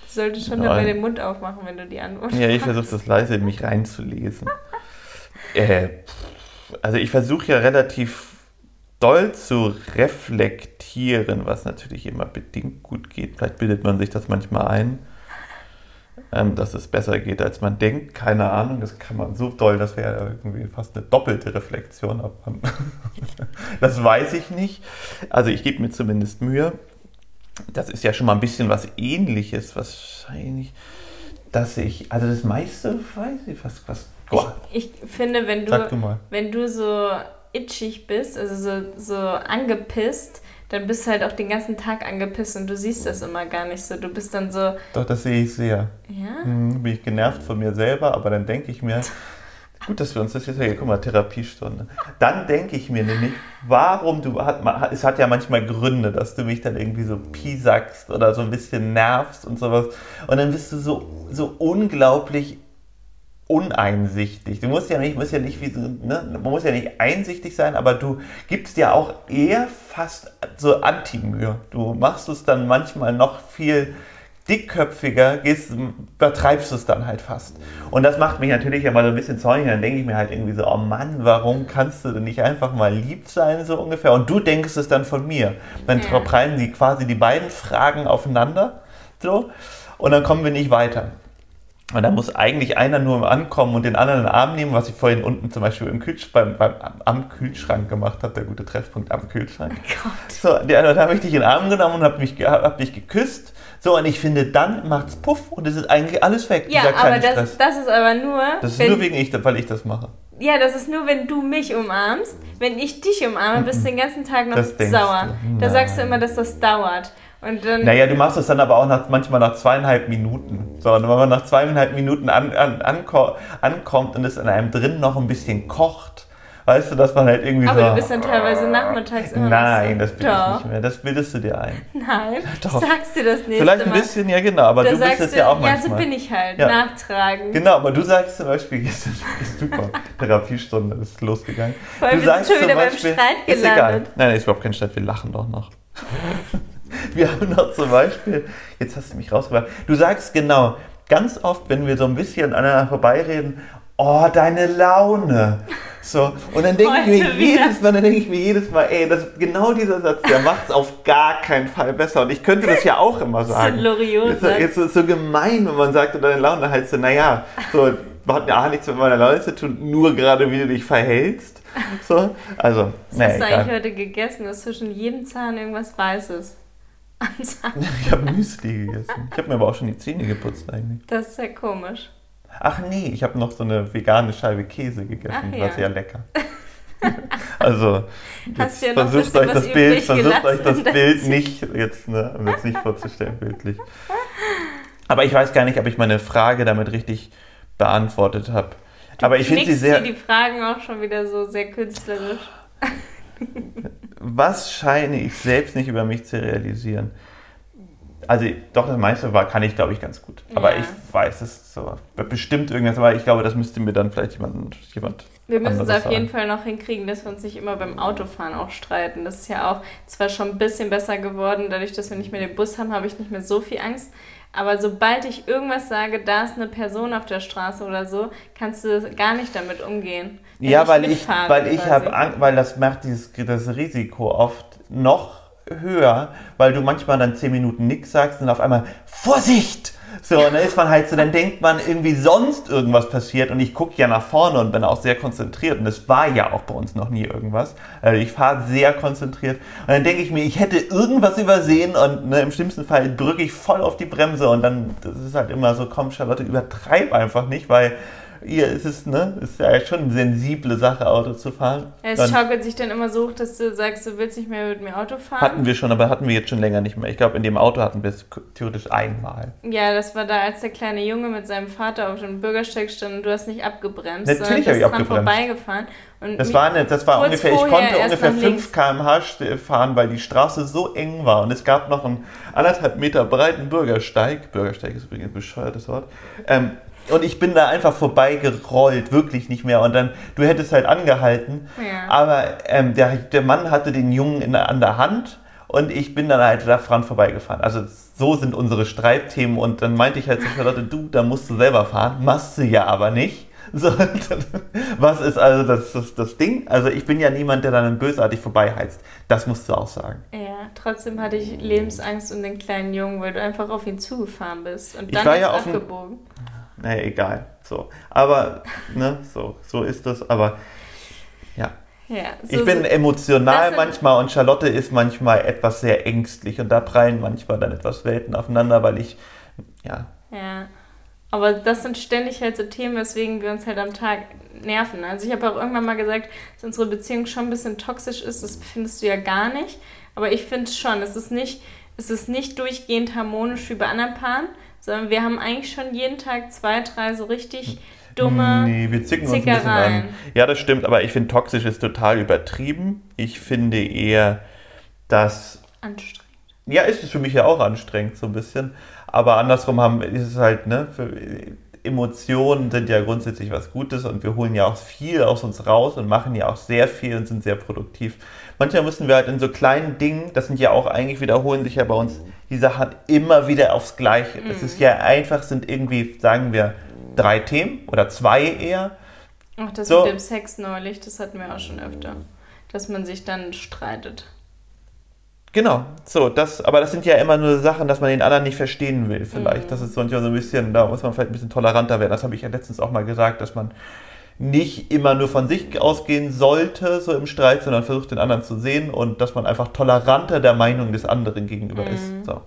S1: Du solltest schon dabei den Mund aufmachen, wenn du die Antwort
S2: Ja, ich versuche das leise in mich reinzulesen. *laughs* äh, also ich versuche ja relativ doll zu reflektieren, was natürlich immer bedingt gut geht. Vielleicht bildet man sich das manchmal ein, ähm, dass es besser geht, als man denkt. Keine Ahnung, das kann man so doll, das wäre irgendwie fast eine doppelte Reflexion. Aber *laughs* das weiß ich nicht. Also ich gebe mir zumindest Mühe. Das ist ja schon mal ein bisschen was ähnliches, wahrscheinlich dass ich, also das meiste weiß ich, was, was, boah,
S1: Ich, ich finde, wenn
S2: du
S1: du, wenn du so itchig bist, also so, so angepisst, dann bist du halt auch den ganzen Tag angepisst und du siehst das immer gar nicht so. Du bist dann so,
S2: Doch, das sehe ich sehr.
S1: ja?
S2: Hm, bin ich genervt von mir selber, aber dann denke ich mir, *laughs* gut, dass wir uns das jetzt, hier, guck mal, Therapiestunde. Dann denke ich mir nämlich, warum du, hat, es hat ja manchmal Gründe, dass du mich dann irgendwie so piesackst oder so ein bisschen nervst und sowas. Und dann bist du so, so unglaublich uneinsichtig. Du musst ja nicht, musst ja nicht wie so, ne? man muss ja nicht einsichtig sein, aber du gibst ja auch eher fast so Anti-Mühe. Du machst es dann manchmal noch viel dickköpfiger, gehst, übertreibst es dann halt fast. Und das macht mich natürlich immer so ein bisschen zornig. Dann denke ich mir halt irgendwie so, oh Mann, warum kannst du denn nicht einfach mal lieb sein, so ungefähr? Und du denkst es dann von mir. Dann
S1: Ja.
S2: prallen die quasi die beiden Fragen aufeinander, so, und dann kommen wir nicht weiter. Und da muss eigentlich einer nur ankommen und den anderen in den Arm nehmen, was ich vorhin unten zum Beispiel im Kühlsch beim, beim, am Kühlschrank gemacht habe, der gute Treffpunkt am Kühlschrank. So, der, da habe ich dich in den Arm genommen und habe mich, hab dich geküsst. So, und ich finde, dann macht's Puff und es ist eigentlich alles weg.
S1: Ja, aber das,
S2: Stress.
S1: das ist aber nur,
S2: Das ist
S1: wenn,
S2: nur wegen ich, weil ich das mache.
S1: ja, das ist nur, wenn du mich umarmst. Wenn ich dich umarme, bist du den ganzen Tag noch
S2: Das
S1: sauer. Da sagst du immer, dass das dauert. Und dann,
S2: Naja, du machst es dann aber auch nach, manchmal nach zweieinhalb Minuten. So, und wenn man nach zweieinhalb Minuten an, an, anko ankommt und es in einem drin noch ein bisschen kocht, weißt du, dass man halt irgendwie
S1: aber
S2: so...
S1: du bist dann teilweise nachmittags immer
S2: Nein, das bin ich
S1: Doch.
S2: nicht mehr. Das bildest du dir ein.
S1: Nein,
S2: Doch.
S1: sagst du das nächste
S2: Vielleicht ein
S1: Mal.
S2: bisschen, ja genau, aber
S1: da
S2: du bist
S1: sagst
S2: es ja auch
S1: ja,
S2: manchmal.
S1: so bin ich halt,
S2: Ja.
S1: nachtragen.
S2: Genau, aber du sagst zum Beispiel, *laughs* gestern ist super, Therapiestunde ist losgegangen.
S1: Vor allem,
S2: du
S1: wir sind schon wieder beim Streit
S2: ist egal.
S1: gelandet.
S2: Nein, nein, ist überhaupt kein Streit, wir lachen doch noch. *laughs* *laughs* wir haben noch zum Beispiel, jetzt hast du mich rausgebracht, du sagst genau, ganz oft, wenn wir so ein bisschen aneinander vorbeireden, oh, deine Laune. So, und dann denke ich mir jedes Mal, dann denke ich mir jedes Mal, ey, das, genau dieser Satz, der macht es auf gar keinen Fall besser. Und ich könnte das ja auch immer sagen.
S1: Loriot
S2: Jetzt, ist so gemein, wenn man sagt, deine Laune halt so, naja, so, hat ja nichts mit meiner Laune zu tun, nur gerade wie du dich verhältst. So, also,
S1: Was
S2: naja,
S1: hast du eigentlich heute gegessen? Hast zwischen jedem Zahn irgendwas Weißes. Zahn. *laughs*
S2: Ich habe Müsli gegessen. Ich habe mir aber auch schon die Zähne geputzt eigentlich.
S1: Das ist ja komisch.
S2: Ach nee, ich habe noch so eine vegane Scheibe Käse gegessen.
S1: Ach
S2: Das
S1: ja.
S2: war sehr lecker. *laughs* Also, jetzt
S1: ja
S2: versucht euch das Bild, versucht euch das Bild nicht jetzt, ne, um jetzt nicht vorzustellen, bildlich. Aber ich weiß gar nicht, ob ich meine Frage damit richtig beantwortet habe. Aber ich finde sie sehr.
S1: die Fragen auch schon wieder so sehr künstlerisch. *laughs*
S2: Was scheine ich selbst nicht über mich zu realisieren? Also doch, das meiste war, kann ich, glaube ich, ganz gut. Aber
S1: Ja.
S2: ich weiß es so. Bestimmt irgendwas, aber ich glaube, das müsste mir dann vielleicht jemand, jemand
S1: Wir müssen es auf jeden. Fall noch hinkriegen, dass wir uns nicht immer beim Autofahren auch streiten. Das ist ja auch zwar schon ein bisschen besser geworden, dadurch, dass wir nicht mehr den Bus haben, habe ich nicht mehr so viel Angst. Aber sobald ich irgendwas sage, da ist eine Person auf der Straße oder so, kannst du gar nicht damit umgehen.
S2: Ja, weil ich, weil ich
S1: quasi.
S2: habe Angst, weil das macht dieses, das Risiko oft noch höher, weil du manchmal dann zehn Minuten nichts sagst und auf einmal Vorsicht! So, und dann ist man halt so, dann denkt man irgendwie sonst irgendwas passiert und ich gucke ja nach vorne und bin auch sehr konzentriert und es war ja auch bei uns noch nie irgendwas. Also ich fahre sehr konzentriert und dann denke ich mir, ich hätte irgendwas übersehen und ne, im schlimmsten Fall drücke ich voll auf die Bremse und dann, das ist halt immer so, komm Charlotte, übertreib einfach nicht, weil ihr ist es, ne, ist ja schon eine sensible Sache, Auto zu fahren.
S1: Es
S2: Dann
S1: schaukelt sich dann immer so hoch, dass du sagst, du willst nicht mehr mit mir Auto fahren.
S2: hatten wir schon, aber hatten wir jetzt schon länger nicht mehr. Ich glaube, in dem Auto hatten wir es theoretisch einmal.
S1: ja, das war da, als der kleine Junge mit seinem Vater auf dem Bürgersteig stand und du hast nicht abgebremst.
S2: Natürlich
S1: sondern
S2: hab ich abgebremst.
S1: vorbeigefahren. Und
S2: Das war, eine, das war ungefähr, ich konnte ungefähr
S1: nach
S2: 5
S1: links.
S2: km/h fahren, weil die Straße so eng war und es gab noch einen anderthalb Meter breiten Bürgersteig. Bürgersteig ist übrigens ein bescheuertes Wort. Ähm, und ich bin da einfach vorbeigerollt, wirklich nicht mehr. Und dann, du hättest halt angehalten,
S1: Ja.
S2: aber ähm, der, der Mann hatte den Jungen in der, an der Hand und ich bin dann halt daran vorbeigefahren. Also so sind unsere Streitthemen und dann meinte ich halt zu Charlotte, du, da musst du selber fahren, machst du ja aber nicht. *laughs* So, dann, was ist also das, das, das Ding? Also ich bin ja niemand, der dann bösartig vorbeiheizt. Das musst du auch sagen.
S1: Ja, trotzdem hatte ich Lebensangst um den kleinen Jungen, weil du einfach auf ihn zugefahren bist. Und
S2: Ich
S1: dann
S2: war
S1: ist
S2: ja auf dem-
S1: abgebogen.
S2: Naja, egal. So. Aber, ne, so, so ist das. Aber ja.
S1: Ja, so
S2: Ich bin emotional manchmal und Charlotte ist manchmal etwas sehr ängstlich und da prallen manchmal dann etwas Welten aufeinander, weil ich, ja,
S1: Ja. Aber das sind ständig halt so Themen, weswegen wir uns halt am Tag nerven. Also ich habe auch irgendwann mal gesagt, dass unsere Beziehung schon ein bisschen toxisch ist. Das findest du ja gar nicht. Aber ich finde es schon. Es ist nicht, es ist nicht durchgehend harmonisch wie bei anderen Paaren, sondern wir haben eigentlich schon jeden Tag zwei, drei so richtig dumme.
S2: Nee, wir zicken uns ein bisschen
S1: Zickereien.
S2: an. Ja, das stimmt, aber ich finde toxisch ist total übertrieben. Ich finde eher, dass
S1: Anstrengend.
S2: Ja, ist es für mich ja auch anstrengend, so ein bisschen. Aber andersrum haben, ist es halt, ne, für, Emotionen sind ja grundsätzlich was Gutes und wir holen ja auch viel aus uns raus und machen ja auch sehr viel und sind sehr produktiv. Manchmal müssen wir halt in so kleinen Dingen, das sind ja auch eigentlich, wiederholen sich ja bei uns die Sachen immer wieder aufs Gleiche. Es ist ja einfach, sind irgendwie, sagen wir, drei Themen oder zwei eher.
S1: Ach, das
S2: So.
S1: mit dem Sex neulich, das hatten wir auch schon öfter. Dass man sich dann streitet.
S2: Genau, so, das, aber das sind ja immer nur Sachen, dass man den anderen nicht verstehen will, vielleicht. Das ist manchmal so ein bisschen, da muss man vielleicht ein bisschen toleranter werden. Das habe ich ja letztens auch mal gesagt, dass man nicht immer nur von sich ausgehen sollte, so im Streit, sondern versucht, den anderen zu sehen und dass man einfach toleranter der Meinung des anderen gegenüber ist. So.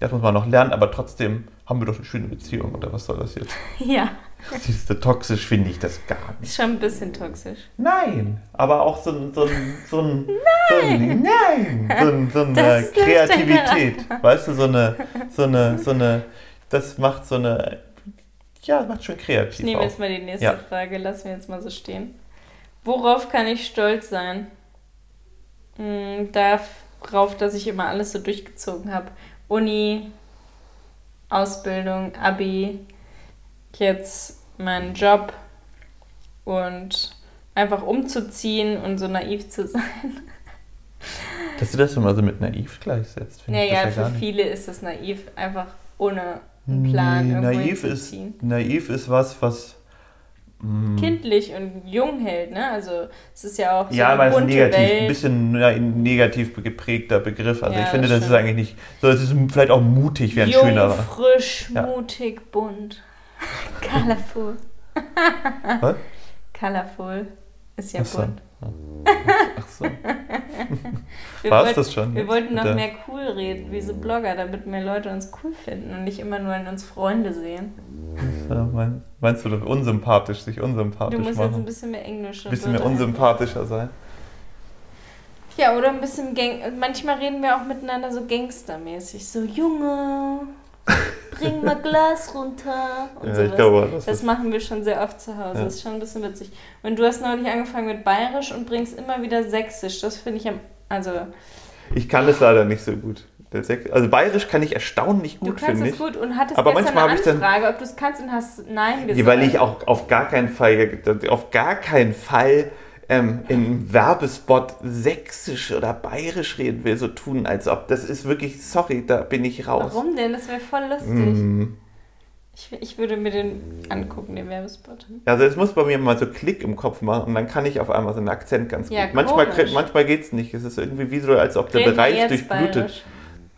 S2: Das muss man noch lernen, aber trotzdem haben wir doch eine schöne Beziehung, oder was soll das jetzt? *laughs*
S1: Ja, *laughs*
S2: Siehst du, toxisch finde ich das gar nicht.
S1: ist schon ein bisschen toxisch.
S2: Nein, aber auch so ein, so ein, so ein, nein, nein, so, ein, so eine Kreativität, weißt du, so eine, so eine, so eine, das macht so eine, ja, macht schon kreativ
S1: Ich nehme jetzt mal die nächste
S2: Ja.
S1: Frage, lass mir jetzt mal so stehen. Worauf kann ich stolz sein? Hm, darauf, dass ich immer alles so durchgezogen habe. Uni, Ausbildung, Abi, jetzt meinen Job und einfach umzuziehen und so naiv zu sein.
S2: Dass du das immer so mit naiv gleichsetzt, finde ich
S1: Naja,
S2: ja
S1: für viele ist es naiv, einfach ohne einen Plan
S2: Nee, naiv ist, naiv ist was, was, mm,
S1: Kindlich und jung hält, ne? Also es ist ja auch so
S2: ja,
S1: eine
S2: weil es ein
S1: bunte
S2: negativ,
S1: Welt.
S2: ein bisschen ein negativ geprägter Begriff. Also
S1: Ja,
S2: ich finde,
S1: das
S2: das ist eigentlich nicht, so, es ist vielleicht auch mutig, wäre ein
S1: Jung,
S2: schönerer.
S1: frisch,
S2: Ja.
S1: mutig, bunt. *laughs* Colorful. *laughs*
S2: Was?
S1: Colorful ist ja
S2: Ach so.
S1: bunt. *laughs*
S2: Ach so.
S1: Wir,
S2: War's
S1: wollten-
S2: das schon
S1: wir wollten noch mehr cool reden, wie so Blogger, damit mehr Leute uns cool finden und nicht immer nur in uns Freunde sehen.
S2: Ja, mein, meinst du, unsympathisch, sich
S1: Du
S2: unsympathisch
S1: musst jetzt ein
S2: machen?
S1: bisschen mehr Englische
S2: Ein bisschen mehr unsympathischer sein.
S1: Ja, oder ein bisschen Gang. Manchmal reden wir auch miteinander so gangstermäßig. So, Junge, bring mal Glas runter. Und
S2: Ja,
S1: sowas.
S2: ich glaube, das,
S1: das machen wir schon sehr oft zu Hause.
S2: Ja.
S1: Das ist schon ein bisschen witzig. Und du hast neulich angefangen mit Bayerisch und bringst immer wieder Sächsisch. Das finde ich am. Also,
S2: ich kann es leider nicht so gut. Also bayerisch kann ich erstaunlich
S1: du
S2: gut,
S1: kannst
S2: finde
S1: es
S2: ich.
S1: gut und hattest
S2: Aber manchmal
S1: eine
S2: ich dann-
S1: Anfrage, ob du es kannst und hast Nein gesagt.
S2: Weil ich auch auf gar keinen Fall, auf gar keinen Fall ähm, im Werbespot sächsisch oder bayerisch reden will, so tun, als ob. Das ist wirklich, sorry, da bin ich raus.
S1: Warum denn? Das wäre voll lustig.
S2: Mm.
S1: Ich, ich würde mir den angucken, den Werbespot.
S2: Also es muss bei mir mal so Klick im Kopf machen und dann kann ich auf einmal so einen Akzent ganz
S1: Ja,
S2: gut. Manchmal, manchmal geht es nicht. Es ist irgendwie wie so, als ob der
S1: Reden
S2: Bereich durchblutet.
S1: Bayerisch.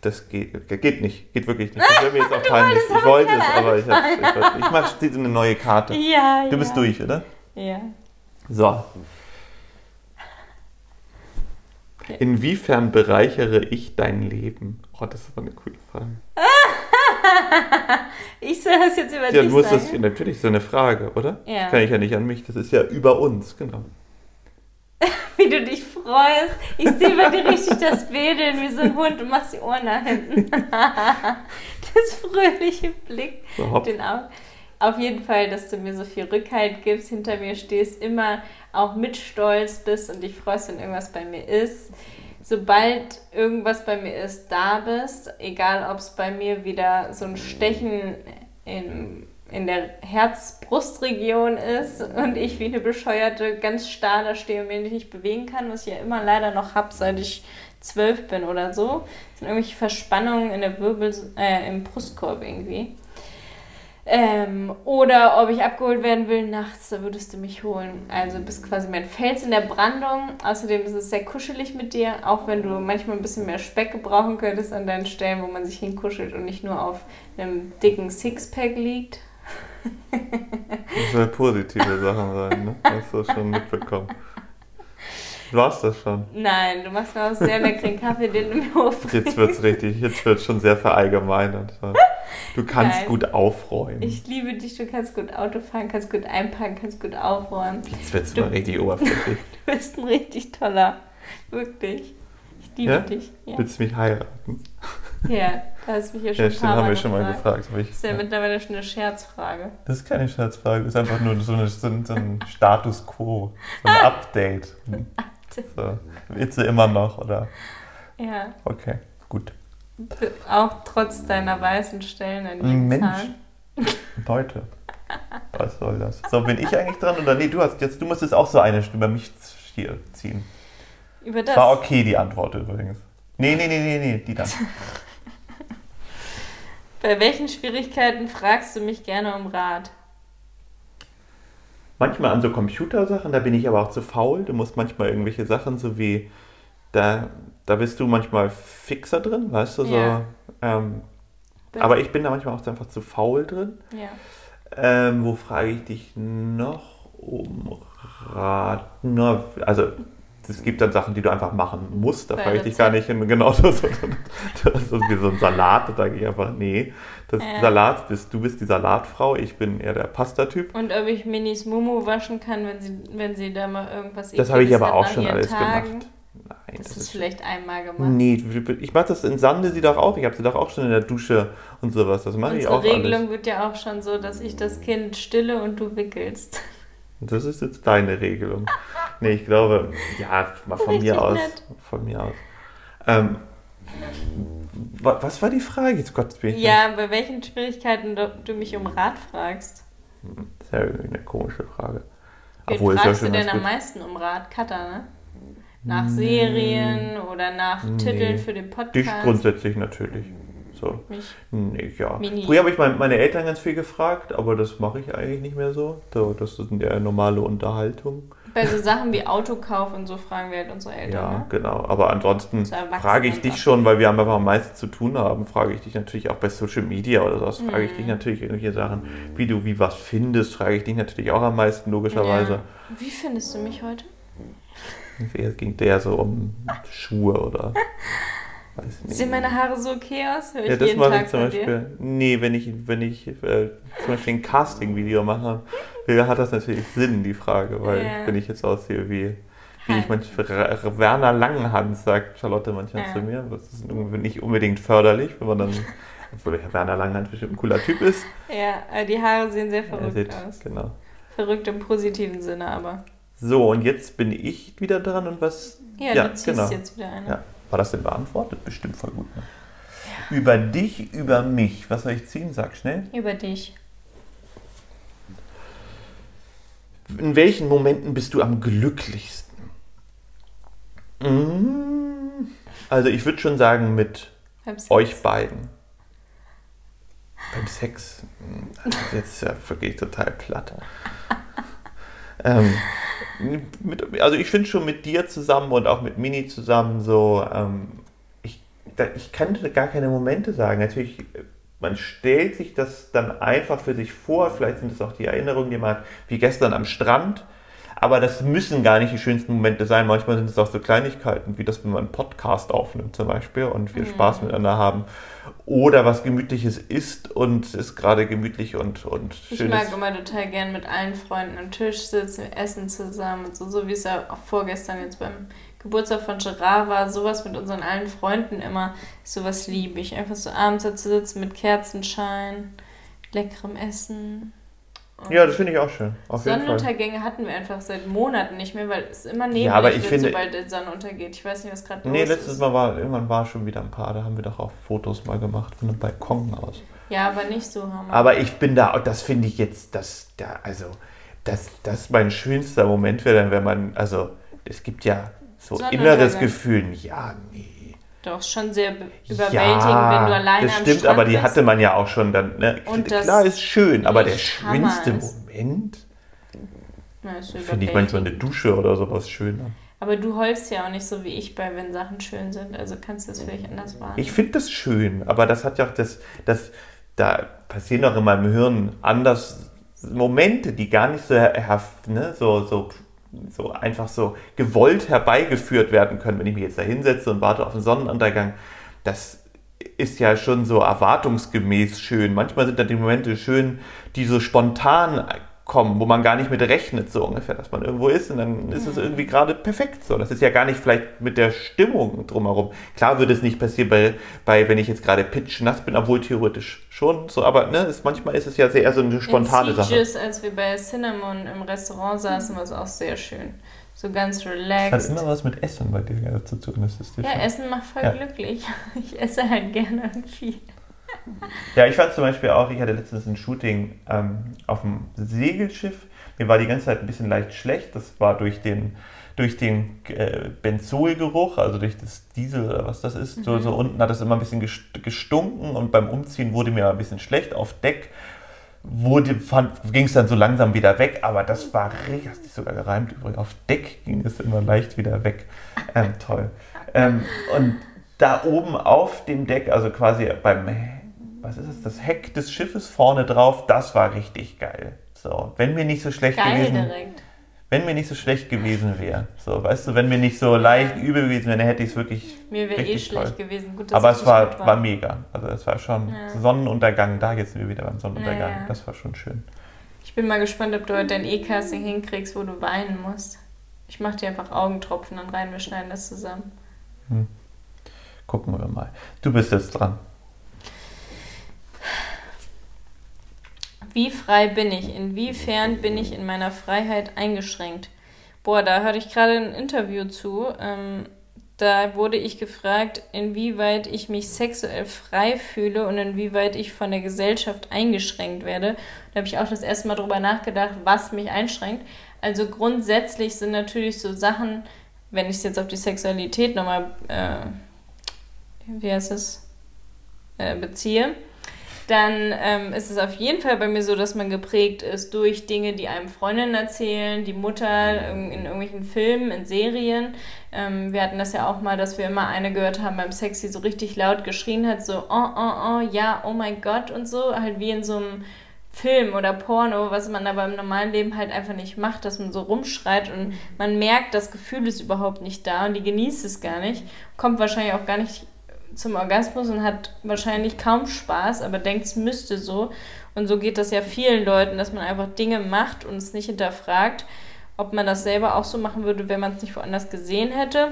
S2: Das geht, geht nicht. Geht wirklich nicht. *laughs* Das wäre mir jetzt auch peinlich. Ich wollte es, aber ich, ich, ich mache jetzt eine neue Karte.
S1: Ja,
S2: Du bist
S1: ja.
S2: durch, oder?
S1: Ja.
S2: So. Inwiefern bereichere ich dein Leben? Oh, das ist aber eine coole Frage. *laughs*
S1: Ich soll das jetzt über
S2: Ja, du
S1: dich
S2: musst das
S1: sagen.
S2: natürlich so eine Frage, oder?
S1: Ja.
S2: Das kann ich ja nicht an mich. Das ist ja über uns, genau. *laughs*
S1: Wie du dich freust. Ich sehe bei dir richtig das Wedeln wie so ein Hund. Du machst die Ohren nach hinten. *laughs* Das fröhliche Blick.
S2: So.
S1: Den Augen. Auf jeden Fall, dass du mir so viel Rückhalt gibst, hinter mir stehst, immer auch mit Stolz bist und dich freust, wenn irgendwas bei mir ist. Sobald irgendwas bei mir ist, da bist, egal ob es bei mir wieder so ein Stechen in, in der Herz-Brust-Region ist und ich wie eine Bescheuerte ganz starr da stehe und mich nicht bewegen kann, was ich ja immer leider noch habe, seit ich zwölf bin oder so. Das sind irgendwelche Verspannungen in der Wirbel, äh, im Brustkorb irgendwie. Ähm, oder ob ich abgeholt werden will nachts, da würdest du mich holen. Also bist quasi mein Fels in der Brandung. Außerdem ist es sehr kuschelig mit dir, auch wenn du manchmal ein bisschen mehr Speck gebrauchen könntest an deinen Stellen, wo man sich hinkuschelt und nicht nur auf einem dicken Sixpack liegt.
S2: Das soll positive Sachen sein, ne? Hast du schon mitbekommen. *laughs* War's das schon?
S1: Nein, du machst mir auch sehr leckeren Kaffee, den du mir hochbringst.
S2: Jetzt wird's richtig, jetzt wird's schon sehr verallgemeinert. Du kannst
S1: Nein.
S2: gut aufräumen.
S1: Ich liebe dich, du kannst gut Auto fahren, kannst gut einpacken, kannst gut aufräumen.
S2: Jetzt wird's mal richtig oberflächlich. *laughs*
S1: Du bist ein richtig toller. Wirklich. Ich liebe
S2: Ja?
S1: dich. Ja.
S2: Willst du mich heiraten?
S1: ja, da hast du mich ja schon
S2: Ja, stimmt, haben
S1: Mal
S2: wir schon mal
S1: gefragt.
S2: gefragt. Ich,
S1: Das ist ja mittlerweile schon eine Scherzfrage.
S2: das ist keine Scherzfrage, das ist einfach nur so, eine, so, ein, so ein Status Quo, so ein *laughs* Update. So. Willst du immer noch, oder?
S1: Ja,
S2: Okay, gut.
S1: auch trotz deiner weißen Stellen an jedem
S2: Mensch.
S1: Zahn.
S2: Leute, was soll das? So, bin ich eigentlich dran? Oder nee, du hast jetzt, du musstest auch so eine über mich ziehen.
S1: Über das.
S2: War okay die Antwort übrigens. Nee, nee, nee, nee, nee, die dann. *laughs*
S1: Bei welchen Schwierigkeiten fragst du mich gerne um Rat?
S2: Manchmal an so Computersachen, da bin ich aber auch zu faul. Du musst manchmal irgendwelche Sachen, so wie, da, da bist du manchmal fixer drin, weißt du, so.
S1: Ja.
S2: Ähm, aber ich bin da manchmal auch einfach zu faul drin.
S1: Ja.
S2: Ähm, wo frage ich dich noch um Rat? Na, also, es gibt dann Sachen, die du einfach machen musst. Da frage ich dich gar nicht hin. Genau, das, *laughs* das, das ist wie so ein Salat. Da sage ich einfach, nee, das
S1: Ja.
S2: Salat bist du bist die Salatfrau. Ich bin eher der Pasta-Typ.
S1: Und ob ich Minis Mumu waschen kann, wenn sie, wenn sie da mal irgendwas
S2: Das habe ich aber auch schon alles
S1: Tagen.
S2: gemacht. Nein,
S1: Das,
S2: das,
S1: ist vielleicht einmal gemacht.
S2: Nee, ich mache das in Sande sie doch auch. Ich habe sie doch auch schon in der Dusche und sowas. Das mache ich auch
S1: Regelung
S2: alles.
S1: wird ja auch schon so, dass ich das Kind stille und du wickelst.
S2: Das ist jetzt deine Regelung. Nee, ich glaube, ja, mal von
S1: Richtig
S2: mir aus.
S1: nett.
S2: Von mir aus. Ähm, was war die Frage? Jetzt Gott,
S1: Ja, bei welchen Schwierigkeiten du, du mich um Rat fragst.
S2: Das ist ja irgendwie eine komische Frage.
S1: Wen
S2: Obwohl,
S1: fragst du denn am meisten um Rat? Cutter, ne? Nach Serien oder nach
S2: Nee.
S1: Titeln für den Podcast?
S2: Dich grundsätzlich natürlich. So.
S1: Mich.
S2: Nee, ja.
S1: Mini.
S2: Früher habe ich mein, meine Eltern ganz viel gefragt, aber das mache ich eigentlich nicht mehr so. so das ist ja normale Unterhaltung.
S1: Bei so Sachen wie Autokauf und so fragen wir halt unsere Eltern,
S2: Ja,
S1: ne?
S2: genau. Aber ansonsten frage ich dich schon, weil wir haben einfach am meisten zu tun haben, frage ich dich natürlich auch bei Social Media oder sowas, frage ich dich
S1: Mhm.
S2: natürlich irgendwelche Sachen, wie du wie was findest, frage ich dich natürlich auch am meisten, logischerweise.
S1: Ja. Wie findest du mich heute?
S2: Es ging der so um Schuhe oder *laughs* weiß ich nicht.
S1: Sehen meine Haare so okay aus? Hör ich
S2: Ja, das
S1: jeden
S2: mache
S1: Tag
S2: ich zum
S1: bei dir.
S2: Beispiel. Nee, wenn ich, wenn ich äh, zum Beispiel ein Casting-Video mache, hat das natürlich Sinn, die Frage, weil
S1: Ja.
S2: wenn ich jetzt aussehe wie, wie ich manchmal Werner Langenhans, sagt Charlotte manchmal
S1: Ja.
S2: zu mir. Das ist nicht unbedingt förderlich, wenn man dann, obwohl Werner Langenhans bestimmt ein cooler Typ ist.
S1: Ja, äh, die Haare sehen sehr
S2: Er
S1: verrückt
S2: sieht,
S1: aus.
S2: genau.
S1: Verrückt im positiven Sinne, aber.
S2: So, und jetzt bin ich wieder dran und was.
S1: Ja,
S2: Ja,
S1: du ziehst
S2: genau.
S1: jetzt wieder eine.
S2: Ja. War das denn beantwortet? Bestimmt voll gut. Ne? Über dich, über mich. Was soll ich ziehen? Sag schnell.
S1: Über dich.
S2: In welchen Momenten bist du am glücklichsten? Mm, Also ich würde schon sagen mit euch beiden. Beim Sex. mm, Das ist jetzt ja wirklich total platt. Ähm, mit, also ich finde schon mit dir zusammen und auch mit Mini zusammen so, ähm, ich, ich kann gar keine Momente sagen. Natürlich, man stellt sich das dann einfach für sich vor. Vielleicht sind es auch die Erinnerungen, die man hat, wie gestern am Strand. Aber das müssen gar nicht die schönsten Momente sein. Manchmal sind es auch so Kleinigkeiten, wie das, wenn man einen Podcast aufnimmt zum Beispiel und wir mhm. Spaß miteinander haben. Oder was Gemütliches isst und es ist gerade gemütlich und, und
S1: schön. Ich mag immer total gern mit allen Freunden am Tisch sitzen, essen zusammen und so, so wie es ja auch vorgestern jetzt beim Geburtstag von Gerard war, sowas mit unseren allen Freunden immer, sowas liebe ich. Einfach so abends da zu sitzen mit Kerzenschein, leckerem Essen.
S2: Und ja, das finde ich auch schön.
S1: Auf Sonnenuntergänge hatten wir einfach seit Monaten nicht mehr, weil es immer neblig ja, aber ich wird, finde, sobald die Sonne untergeht. Ich weiß nicht, was gerade
S2: nee, los ist. Nee, letztes Mal war, irgendwann war schon wieder ein paar, da haben wir doch auch Fotos mal gemacht von einem Balkon aus.
S1: Ja, aber nicht so
S2: hammer. Aber ich bin da, das finde ich jetzt, das, da, also, das, das mein schönster Moment wäre dann, wenn man, also, es gibt ja so inneres Gefühl, ja, nee.
S1: Doch, schon sehr überwältigend, ja, wenn du alleine
S2: das stimmt, aber die bist. hatte man ja auch schon dann. Ne? Klar, ist schön, aber der schönste Moment finde ich manchmal eine Dusche oder sowas schöner.
S1: Aber du heulst ja auch nicht so wie ich bei, wenn Sachen schön sind. Also kannst du das vielleicht anders wahrnehmen.
S2: Ich finde das schön, aber das hat ja auch das, das, da passieren auch in meinem Hirn anders Momente, die gar nicht so, ne, so, so so einfach so gewollt herbeigeführt werden können, wenn ich mich jetzt da hinsetze und warte auf den Sonnenuntergang. Das ist ja schon so erwartungsgemäß schön. Manchmal sind da die Momente schön, die so spontan kommen, wo man gar nicht mit rechnet, so ungefähr, dass man irgendwo ist und dann ist es irgendwie gerade perfekt so. Das ist ja gar nicht vielleicht mit der Stimmung drumherum. Klar würde es nicht passieren bei, bei wenn ich jetzt gerade pitch nass bin, obwohl theoretisch schon so, aber ne, ist, manchmal ist es ja sehr so eine spontane In Sache.
S1: als wir bei Cinnamon im Restaurant saßen, war es auch sehr schön. So ganz relaxed.
S2: Das hat immer was mit Essen bei dir zu tun. Das ist
S1: ja, Essen macht voll ja. glücklich. *laughs* Ich esse halt gerne und viel.
S2: Ja, ich fand zum Beispiel auch, ich hatte letztens ein Shooting ähm, auf dem Segelschiff. Mir war die ganze Zeit ein bisschen leicht schlecht. Das war durch den, durch den äh, Benzolgeruch, also durch das Diesel oder was das ist. Mhm. So, so unten hat es immer ein bisschen gestunken und beim Umziehen wurde mir ein bisschen schlecht auf Deck. Ging es dann so langsam wieder weg, aber das war richtig, hast dich sogar gereimt übrigens. Auf Deck ging es immer leicht wieder weg. Ähm, toll. Ähm, und da oben auf dem Deck, also quasi beim was ist es, das Heck des Schiffes vorne drauf, das war richtig geil. So, wenn mir nicht so schlecht geil gewesen direkt. Wenn mir nicht so schlecht gewesen wäre. So, weißt du, wenn mir nicht so leicht übel gewesen wäre, dann hätte ich es wirklich.
S1: Mir wäre eh schlecht toll. gewesen.
S2: Gut, Aber es war, war, war. mega. Also es war schon ja. Sonnenuntergang, da jetzt sind wir wieder beim Sonnenuntergang. Ja, ja. Das war schon schön.
S1: Ich bin mal gespannt, ob du heute dein E-Casting hinkriegst, wo du weinen musst. Ich mache dir einfach Augentropfen dann rein, wir schneiden das zusammen. Hm.
S2: Gucken wir mal. Du bist jetzt dran.
S1: Wie frei bin ich? Inwiefern bin ich in meiner Freiheit eingeschränkt? Boah, da hatte ich gerade ein Interview zu. Ähm, da wurde ich gefragt, inwieweit ich mich sexuell frei fühle und inwieweit ich von der Gesellschaft eingeschränkt werde. Da habe ich auch das erste Mal drüber nachgedacht, was mich einschränkt. Also grundsätzlich sind natürlich so Sachen, wenn ich es jetzt auf die Sexualität nochmal, äh, wie heißt es, äh, beziehe, dann ähm, ist es auf jeden Fall bei mir so, dass man geprägt ist durch Dinge, die einem Freundinnen erzählen, die Mutter in, in irgendwelchen Filmen, in Serien. Ähm, wir hatten das ja auch mal, dass wir immer eine gehört haben beim Sex, die so richtig laut geschrien hat, so oh, oh, oh, ja, oh mein Gott und so, halt wie in so einem Film oder Porno, was man aber im normalen Leben halt einfach nicht macht, dass man so rumschreit und man merkt, das Gefühl ist überhaupt nicht da und die genießt es gar nicht, kommt wahrscheinlich auch gar nicht zum Orgasmus und hat wahrscheinlich kaum Spaß, aber denkt, es müsste so. Und so geht das ja vielen Leuten, dass man einfach Dinge macht und es nicht hinterfragt, ob man das selber auch so machen würde, wenn man es nicht woanders gesehen hätte.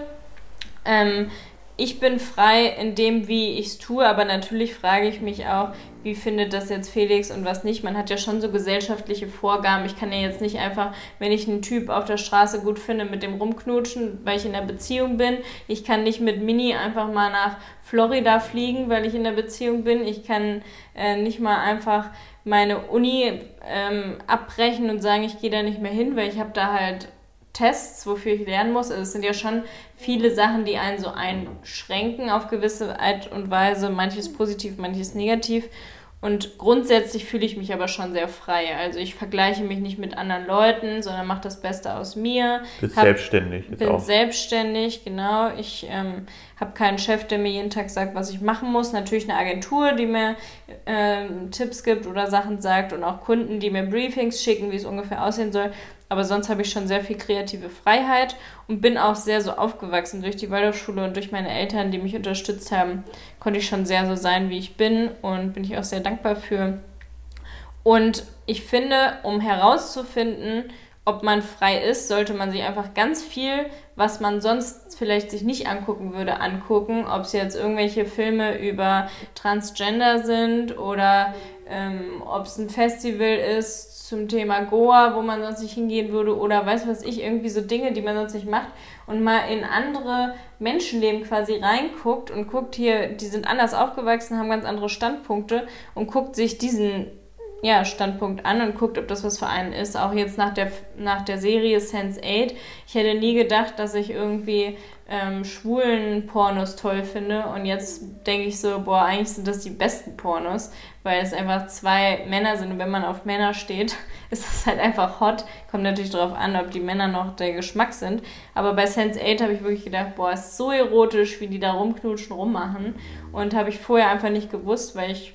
S1: Ähm, ich bin frei in dem, wie ich es tue, aber natürlich frage ich mich auch, wie findet das jetzt Felix und was nicht. Man hat ja schon so gesellschaftliche Vorgaben. Ich kann ja jetzt nicht einfach, wenn ich einen Typ auf der Straße gut finde, mit dem rumknutschen, weil ich in einer Beziehung bin. Ich kann nicht mit Mini einfach mal nach Florida fliegen, weil ich in einer Beziehung bin. Ich kann äh, nicht mal einfach meine Uni ähm, abbrechen und sagen, ich gehe da nicht mehr hin, weil ich habe da halt Tests, wofür ich lernen muss. Also es sind ja schon viele Sachen, die einen so einschränken auf gewisse Art und Weise. Manches positiv, manches negativ. Und grundsätzlich fühle ich mich aber schon sehr frei. Also ich vergleiche mich nicht mit anderen Leuten, sondern mache das Beste aus mir.
S2: Bist hab, selbstständig.
S1: Bin auch. selbstständig, genau. Ich ähm, habe keinen Chef, der mir jeden Tag sagt, was ich machen muss. Natürlich eine Agentur, die mir äh, Tipps gibt oder Sachen sagt und auch Kunden, die mir Briefings schicken, wie es ungefähr aussehen soll. Aber sonst habe ich schon sehr viel kreative Freiheit und bin auch sehr so aufgewachsen durch die Waldorfschule und durch meine Eltern, die mich unterstützt haben, konnte ich schon sehr so sein, wie ich bin und bin ich auch sehr dankbar für. Und ich finde, um herauszufinden, ob man frei ist, sollte man sich einfach ganz viel, was man sonst vielleicht sich nicht angucken würde, angucken. Ob es jetzt irgendwelche Filme über Transgender sind oder ähm, ob es ein Festival ist zum Thema Goa, wo man sonst nicht hingehen würde oder weiß was ich, irgendwie so Dinge, die man sonst nicht macht und mal in andere Menschenleben quasi reinguckt und guckt hier, die sind anders aufgewachsen, haben ganz andere Standpunkte und guckt sich diesen ja, Standpunkt an und guckt, ob das was für einen ist. Auch jetzt nach der, nach der Serie Sense 8. Ich hätte nie gedacht, dass ich irgendwie ähm, schwulen Pornos toll finde. Und jetzt denke ich so, boah, eigentlich sind das die besten Pornos, weil es einfach zwei Männer sind. Und wenn man auf Männer steht, *laughs* ist das halt einfach hot. Kommt natürlich darauf an, ob die Männer noch der Geschmack sind. Aber bei Sense 8 habe ich wirklich gedacht, boah, ist so erotisch, wie die da rumknutschen, rummachen. Und habe ich vorher einfach nicht gewusst, weil ich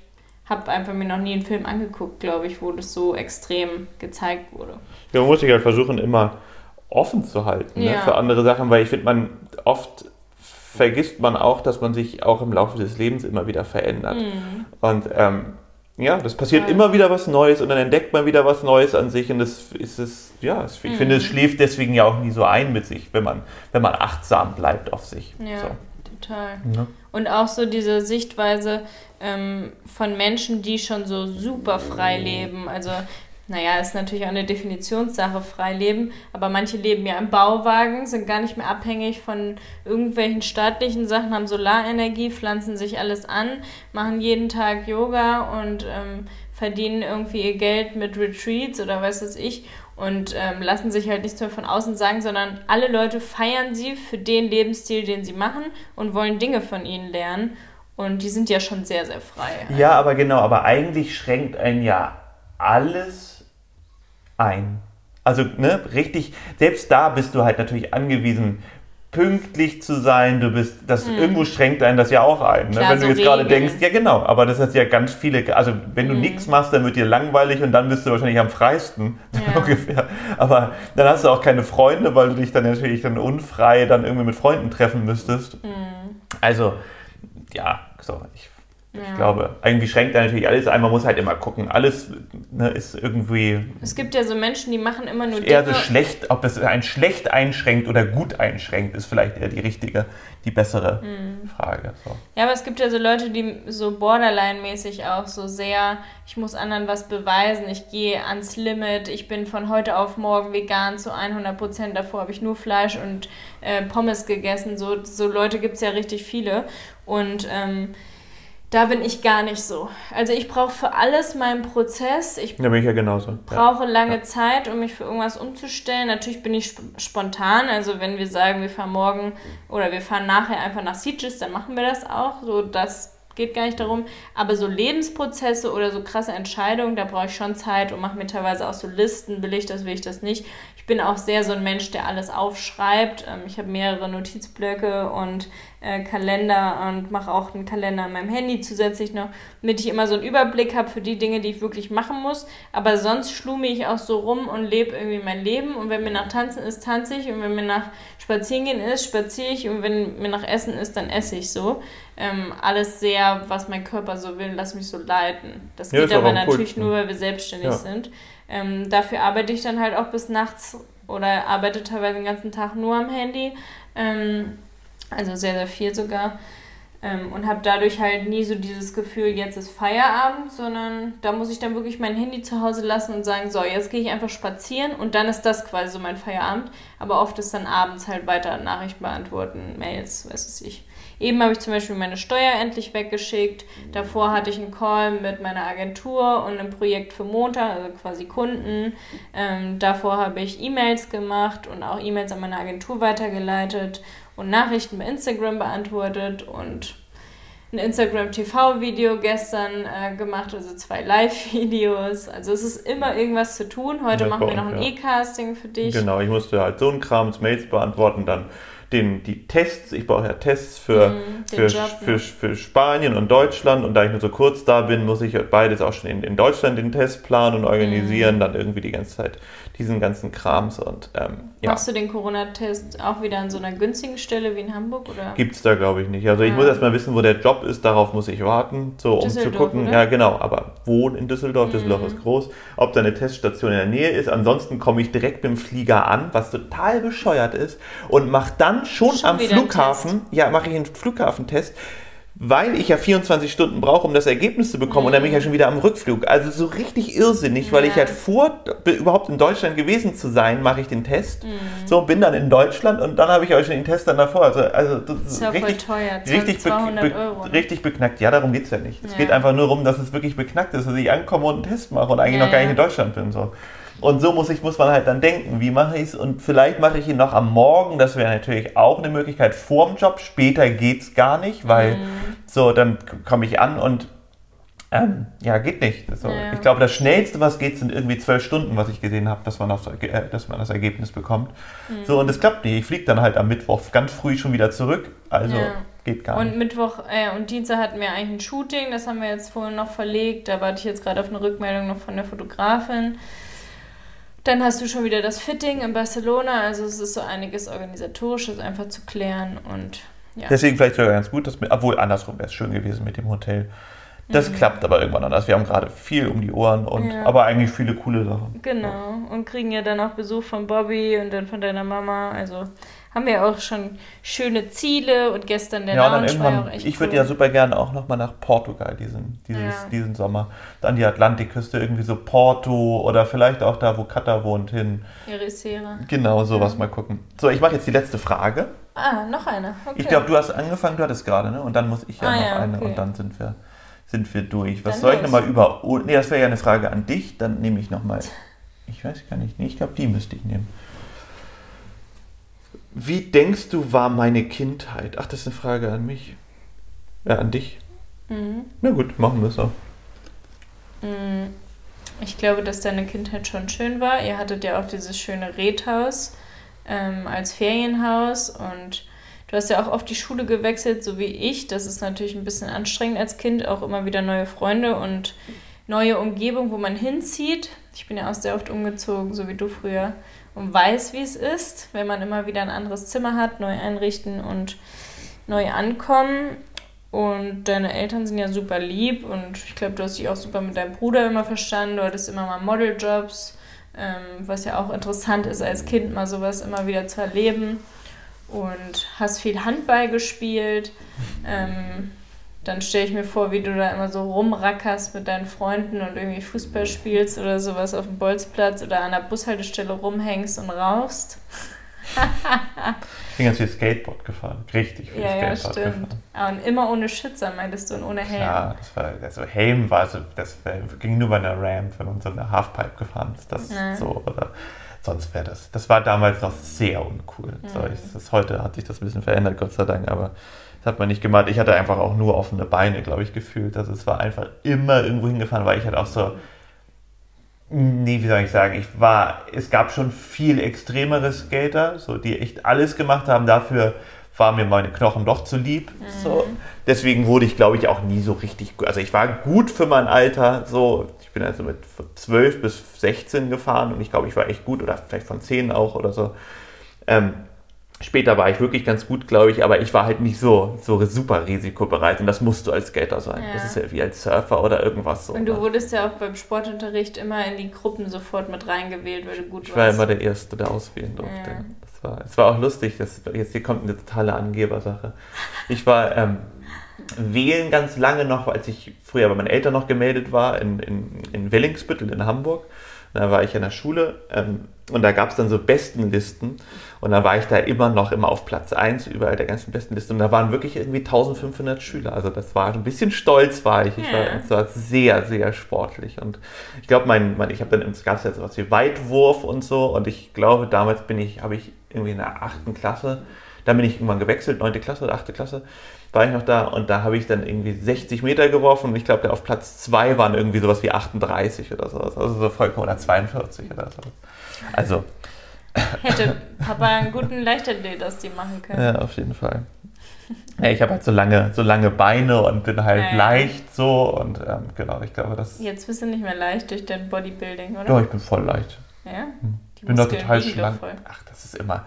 S1: habe einfach mir noch nie einen Film angeguckt, glaube ich, wo das so extrem gezeigt wurde.
S2: Ja, man muss sich halt versuchen, immer offen zu halten ne, ja. ne, für andere Sachen, weil ich finde, man oft vergisst man auch, dass man sich auch im Laufe des Lebens immer wieder verändert. Mhm. Und ähm, ja, das passiert ja. immer wieder was Neues und dann entdeckt man wieder was Neues an sich und das ist es, ja, ich mhm. finde, es schläft deswegen ja auch nie so ein mit sich, wenn man, wenn man achtsam bleibt auf sich.
S1: Ja, so. Total. Ja. Und auch so diese Sichtweise ähm, von Menschen, die schon so super frei leben. Also, naja, ist natürlich auch eine Definitionssache, frei leben. Aber manche leben ja im Bauwagen, sind gar nicht mehr abhängig von irgendwelchen staatlichen Sachen, haben Solarenergie, pflanzen sich alles an, machen jeden Tag Yoga und ähm, verdienen irgendwie ihr Geld mit Retreats oder was weiß ich und ähm, lassen sich halt nichts mehr von außen sagen, sondern alle Leute feiern sie für den Lebensstil, den sie machen und wollen Dinge von ihnen lernen. Und die sind ja schon sehr, sehr frei.
S2: Ja, aber genau, aber eigentlich schränkt ein ja alles ein. Also, ne, richtig, selbst da bist du halt natürlich angewiesen, pünktlich zu sein, du bist, das mhm. irgendwo schränkt einen das ja auch ein. Ne? Klar, wenn du jetzt gerade denkst, ja genau, aber das hat ja ganz viele, also wenn du mhm. nichts machst, dann wird dir langweilig und dann bist du wahrscheinlich am freisten, *laughs* ja. ungefähr. Aber dann hast du auch keine Freunde, weil du dich dann natürlich dann unfrei dann irgendwie mit Freunden treffen müsstest. Mhm. Also, ja, so, ich ja. Ich glaube, irgendwie schränkt er natürlich alles ein. Man muss halt immer gucken. Alles ne, ist irgendwie.
S1: Es gibt ja so Menschen, die machen immer nur
S2: Dinge. Eher so schlecht, ob es ein schlecht einschränkt oder gut einschränkt, ist vielleicht eher die richtige, die bessere mhm. Frage. So.
S1: Ja, aber es gibt ja so Leute, die so borderline-mäßig auch so sehr, ich muss anderen was beweisen, ich gehe ans Limit, ich bin von heute auf morgen vegan zu 100 Prozent. Davor habe ich nur Fleisch und äh, Pommes gegessen. So, so Leute gibt es ja richtig viele. Und. Ähm, da bin ich gar nicht so. Also ich brauche für alles meinen Prozess. Ich
S2: da bin ich ja genauso.
S1: brauche ja. lange ja. Zeit, um mich für irgendwas umzustellen. Natürlich bin ich sp spontan. Also wenn wir sagen, wir fahren morgen oder wir fahren nachher einfach nach Sieges, dann machen wir das auch. So, das geht gar nicht darum. Aber so Lebensprozesse oder so krasse Entscheidungen, da brauche ich schon Zeit und mache mir teilweise auch so Listen, will ich das, will ich das nicht. Ich bin auch sehr so ein Mensch, der alles aufschreibt. Ähm, ich habe mehrere Notizblöcke und äh, Kalender und mache auch einen Kalender an meinem Handy zusätzlich noch, damit ich immer so einen Überblick habe für die Dinge, die ich wirklich machen muss. Aber sonst schlume ich auch so rum und lebe irgendwie mein Leben. Und wenn mir nach Tanzen ist, tanze ich. Und wenn mir nach Spazierengehen ist, spaziere ich. Und wenn mir nach Essen ist, dann esse ich so. Ähm, alles sehr, was mein Körper so will, lass mich so leiten. Das ja, geht aber natürlich cool. nur, weil wir selbstständig ja. sind. Ähm, dafür arbeite ich dann halt auch bis nachts oder arbeite teilweise den ganzen Tag nur am Handy. Ähm, also sehr, sehr viel sogar. Ähm, und habe dadurch halt nie so dieses Gefühl, jetzt ist Feierabend, sondern da muss ich dann wirklich mein Handy zu Hause lassen und sagen, so, jetzt gehe ich einfach spazieren und dann ist das quasi so mein Feierabend. Aber oft ist dann abends halt weiter Nachrichten beantworten, Mails, weiß es ich. Eben habe ich zum Beispiel meine Steuer endlich weggeschickt. Davor hatte ich einen Call mit meiner Agentur und einem Projekt für Montag, also quasi Kunden. Ähm, davor habe ich E-Mails gemacht und auch E-Mails an meine Agentur weitergeleitet und Nachrichten bei Instagram beantwortet und ein Instagram-TV-Video gestern äh, gemacht, also zwei Live-Videos. Also es ist immer irgendwas zu tun. Heute
S2: Ja,
S1: machen wir noch ein
S2: ja.
S1: E-Casting für dich.
S2: Genau, ich musste halt so einen Kram, Mails beantworten, dann den, die Tests, ich brauche ja Tests für,
S1: Mhm,
S2: für,
S1: Job,
S2: für,
S1: ne?
S2: für Spanien und Deutschland und da ich nur so kurz da bin, muss ich beides auch schon in, in Deutschland den Test planen und organisieren,
S1: Mhm.
S2: dann irgendwie die ganze Zeit diesen ganzen Krams und ähm, ja,
S1: Machst du den Corona-Test auch wieder an so einer günstigen Stelle wie in Hamburg? Oder?
S2: gibt es da glaube ich nicht. Also ich
S1: Ah.
S2: muss erstmal wissen, wo der Job ist, darauf muss ich warten, so um zu
S1: Düsseldorf,
S2: gucken.
S1: oder?
S2: Ja genau, aber wo in Düsseldorf, Düsseldorf
S1: Mhm.
S2: ist groß, ob da eine Teststation in der Nähe ist, ansonsten komme ich direkt mit dem Flieger an, was total bescheuert ist und mache dann schon,
S1: Schon
S2: am Flughafen, ja, mache ich einen Flughafentest, weil ich ja 24 Stunden brauche, um das Ergebnis zu bekommen und dann bin ich ja schon wieder am Rückflug. Also so richtig irrsinnig, weil
S1: Ja.
S2: ich halt vor überhaupt in Deutschland gewesen zu sein, mache ich den Test.
S1: Mhm.
S2: So, bin dann in Deutschland und dann habe ich euch schon den Test dann davor. Also, also das
S1: Das ist ja voll
S2: richtig,
S1: teuer.
S2: richtig, be
S1: 200
S2: be
S1: Euro. ne?
S2: richtig beknackt. Ja, darum geht es ja nicht. Es
S1: Ja.
S2: geht einfach nur darum, dass es wirklich beknackt ist, dass ich ankomme und einen Test mache und eigentlich
S1: Ja,
S2: noch gar nicht in Deutschland bin. So. Und so muss, ich, muss man halt dann denken, wie mache ich es? Und vielleicht mache ich ihn noch am Morgen, das wäre natürlich auch eine Möglichkeit vorm Job. Später geht es gar nicht, weil
S1: Mhm.
S2: so, dann komme ich an und ähm, ja, geht nicht. So,
S1: Ja.
S2: Ich glaube, das Schnellste, was geht, sind irgendwie zwölf Stunden, was ich gesehen habe, dass, man Erge- äh, dass man das Ergebnis bekommt.
S1: Mhm.
S2: So, und es klappt nicht. Ich fliege dann halt am Mittwoch ganz früh schon wieder zurück. Also
S1: Ja.
S2: geht gar
S1: Und
S2: nicht.
S1: Mittwoch äh, und Dienstag hatten wir eigentlich ein Shooting, das haben wir jetzt vorhin noch verlegt. Da warte ich jetzt gerade auf eine Rückmeldung noch von der Fotografin. Dann hast du schon wieder das Fitting in Barcelona. Also es ist so einiges Organisatorisches einfach zu klären. Und ja.
S2: Deswegen vielleicht sogar ganz gut, dass obwohl andersrum wäre es schön gewesen mit dem Hotel. Das klappt aber irgendwann anders. Wir haben gerade viel um die Ohren und
S1: Mhm. Ja.
S2: aber eigentlich viele coole Sachen.
S1: Genau. Und kriegen ja dann auch Besuch von Bobby und dann von deiner Mama. Also haben wir auch schon schöne Ziele und gestern der
S2: ja,
S1: Lounge war ja auch echt
S2: ich würde
S1: cool.
S2: ja super gerne auch nochmal nach Portugal diesen, dieses,
S1: Ja.
S2: diesen Sommer. Dann die Atlantikküste, irgendwie so Porto oder vielleicht auch da, wo Kata wohnt, hin.
S1: Ericeira.
S2: Genau, sowas mal gucken. So, ich mache jetzt die letzte Frage.
S1: Ah, noch eine. Okay.
S2: Ich glaube, du hast angefangen, du hattest gerade, ne? Und dann muss ich ja
S1: Ah,
S2: noch
S1: ja,
S2: eine
S1: okay.
S2: und dann sind wir, sind wir durch. Was
S1: Dann
S2: soll ich nochmal über. Oh, nee, das wäre ja eine Frage an dich. Dann nehme ich nochmal. Ich weiß gar nicht. Nee, ich glaube, die müsste ich nehmen. Wie denkst du, war meine Kindheit? Ach, das ist eine Frage an mich. Ja, an dich.
S1: Mhm.
S2: Na gut, machen wir es so.
S1: Mm, Ich glaube, dass deine Kindheit schon schön war. Ihr hattet ja auch dieses schöne Redhaus ähm, als Ferienhaus und du hast ja auch oft die Schule gewechselt, so wie ich. Das ist natürlich ein bisschen anstrengend als Kind, auch immer wieder neue Freunde und neue Umgebung, wo man hinzieht. Ich bin ja auch sehr oft umgezogen, so wie du früher, und weiß, wie es ist, wenn man immer wieder ein anderes Zimmer hat, neu einrichten und neu ankommen. Und deine Eltern sind ja super lieb und ich glaube, du hast dich auch super mit deinem Bruder immer verstanden. Du hattest immer mal Modeljobs, ähm, was ja auch interessant ist, als Kind mal sowas immer wieder zu erleben. Und hast viel Handball gespielt. Ähm, dann stelle ich mir vor, wie du da immer so rumrackerst mit deinen Freunden und irgendwie Fußball spielst oder sowas auf dem Bolzplatz oder an der Bushaltestelle rumhängst und rauchst.
S2: Ich bin ganz viel Skateboard gefahren. Richtig viel
S1: Ja, ja,
S2: Skateboard
S1: stimmt.
S2: gefahren.
S1: Ah, und immer ohne Schützer, meintest du, und ohne Helm.
S2: Ja, das war, also Helm war so, das ging nur bei einer Ramp, wenn man so eine Halfpipe gefahren ist. Das
S1: Ja.
S2: so, oder sonst wäre das. Das war damals noch sehr uncool. So,
S1: Mhm.
S2: ich, das, heute hat sich das ein bisschen verändert, Gott sei Dank, aber das hat man nicht gemacht. Ich hatte einfach auch nur offene Beine, glaube ich, gefühlt. Also es war einfach immer irgendwo hingefahren, weil ich halt auch so. Nee, wie soll ich sagen? Ich war, es gab schon viel extremere Skater, so, die echt alles gemacht haben. Dafür waren mir meine Knochen doch zu lieb. So. Deswegen wurde ich, glaube ich, auch nie so richtig gut. Also ich war gut für mein Alter. So, ich bin also mit 12 bis 16 gefahren und ich glaube, ich war echt gut oder vielleicht von 10 auch oder so. Ähm, später war ich wirklich ganz gut, glaube ich, aber ich war halt nicht so, so super risikobereit und das musst du als Skater sein.
S1: Ja.
S2: Das ist ja wie als Surfer oder irgendwas so.
S1: Und du
S2: ne?
S1: wurdest ja auch beim Sportunterricht immer in die Gruppen sofort mit reingewählt, weil du gut
S2: Ich war
S1: warst.
S2: immer der Erste, der auswählen durfte.
S1: Ja.
S2: Das war, es war auch lustig, das, jetzt hier kommt eine totale Angebersache. Ich war ähm, wählen ganz lange noch, als ich früher bei meinen Eltern noch gemeldet war, in, in, in Wellingsbüttel in Hamburg. Da war ich in der Schule ähm, und da gab es dann so Bestenlisten und da war ich da immer noch immer auf Platz 1 überall der ganzen Bestenliste und da waren wirklich irgendwie 1500 Schüler. Also das war ein bisschen stolz war ich. Ich
S1: Ja.
S2: war, es war sehr, sehr sportlich und ich glaube, mein, mein, ich habe dann, es gab ja sowas wie Weitwurf und so und ich glaube, damals bin ich, habe ich irgendwie in der achten Klasse Dann bin ich irgendwann gewechselt, 9. Klasse oder 8. Klasse war ich noch da und da habe ich dann irgendwie 60 Meter geworfen und ich glaube, auf Platz 2 waren irgendwie sowas wie 38 oder sowas. Also so vollkommen oder 42 oder so. Also. *laughs*
S1: Hätte Papa einen guten Leichtathlet aus dir machen können.
S2: Ja, auf jeden Fall. Ja, ich habe halt so lange, so lange Beine und bin halt
S1: Ja, ja.
S2: leicht so und ähm, genau, ich glaube, das.
S1: Jetzt bist du nicht mehr leicht durch dein Bodybuilding, oder?
S2: Ja, ich bin voll leicht.
S1: Ja?
S2: Ich bin doch total schlank. Ach, das ist immer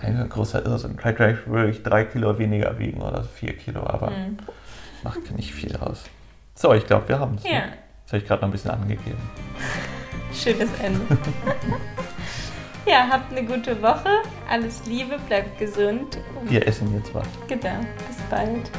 S2: ein großer Irrsinn. Vielleicht würde ich drei Kilo weniger wiegen oder vier Kilo, aber
S1: Hm.
S2: macht nicht viel aus. So, ich glaube, wir haben es.
S1: Ja,
S2: Das habe ich gerade noch ein bisschen angegeben. *laughs*
S1: schönes Ende. *laughs* ja, habt eine gute Woche. Alles Liebe, bleibt gesund. Und
S2: Wir essen jetzt was.
S1: genau, bis bald.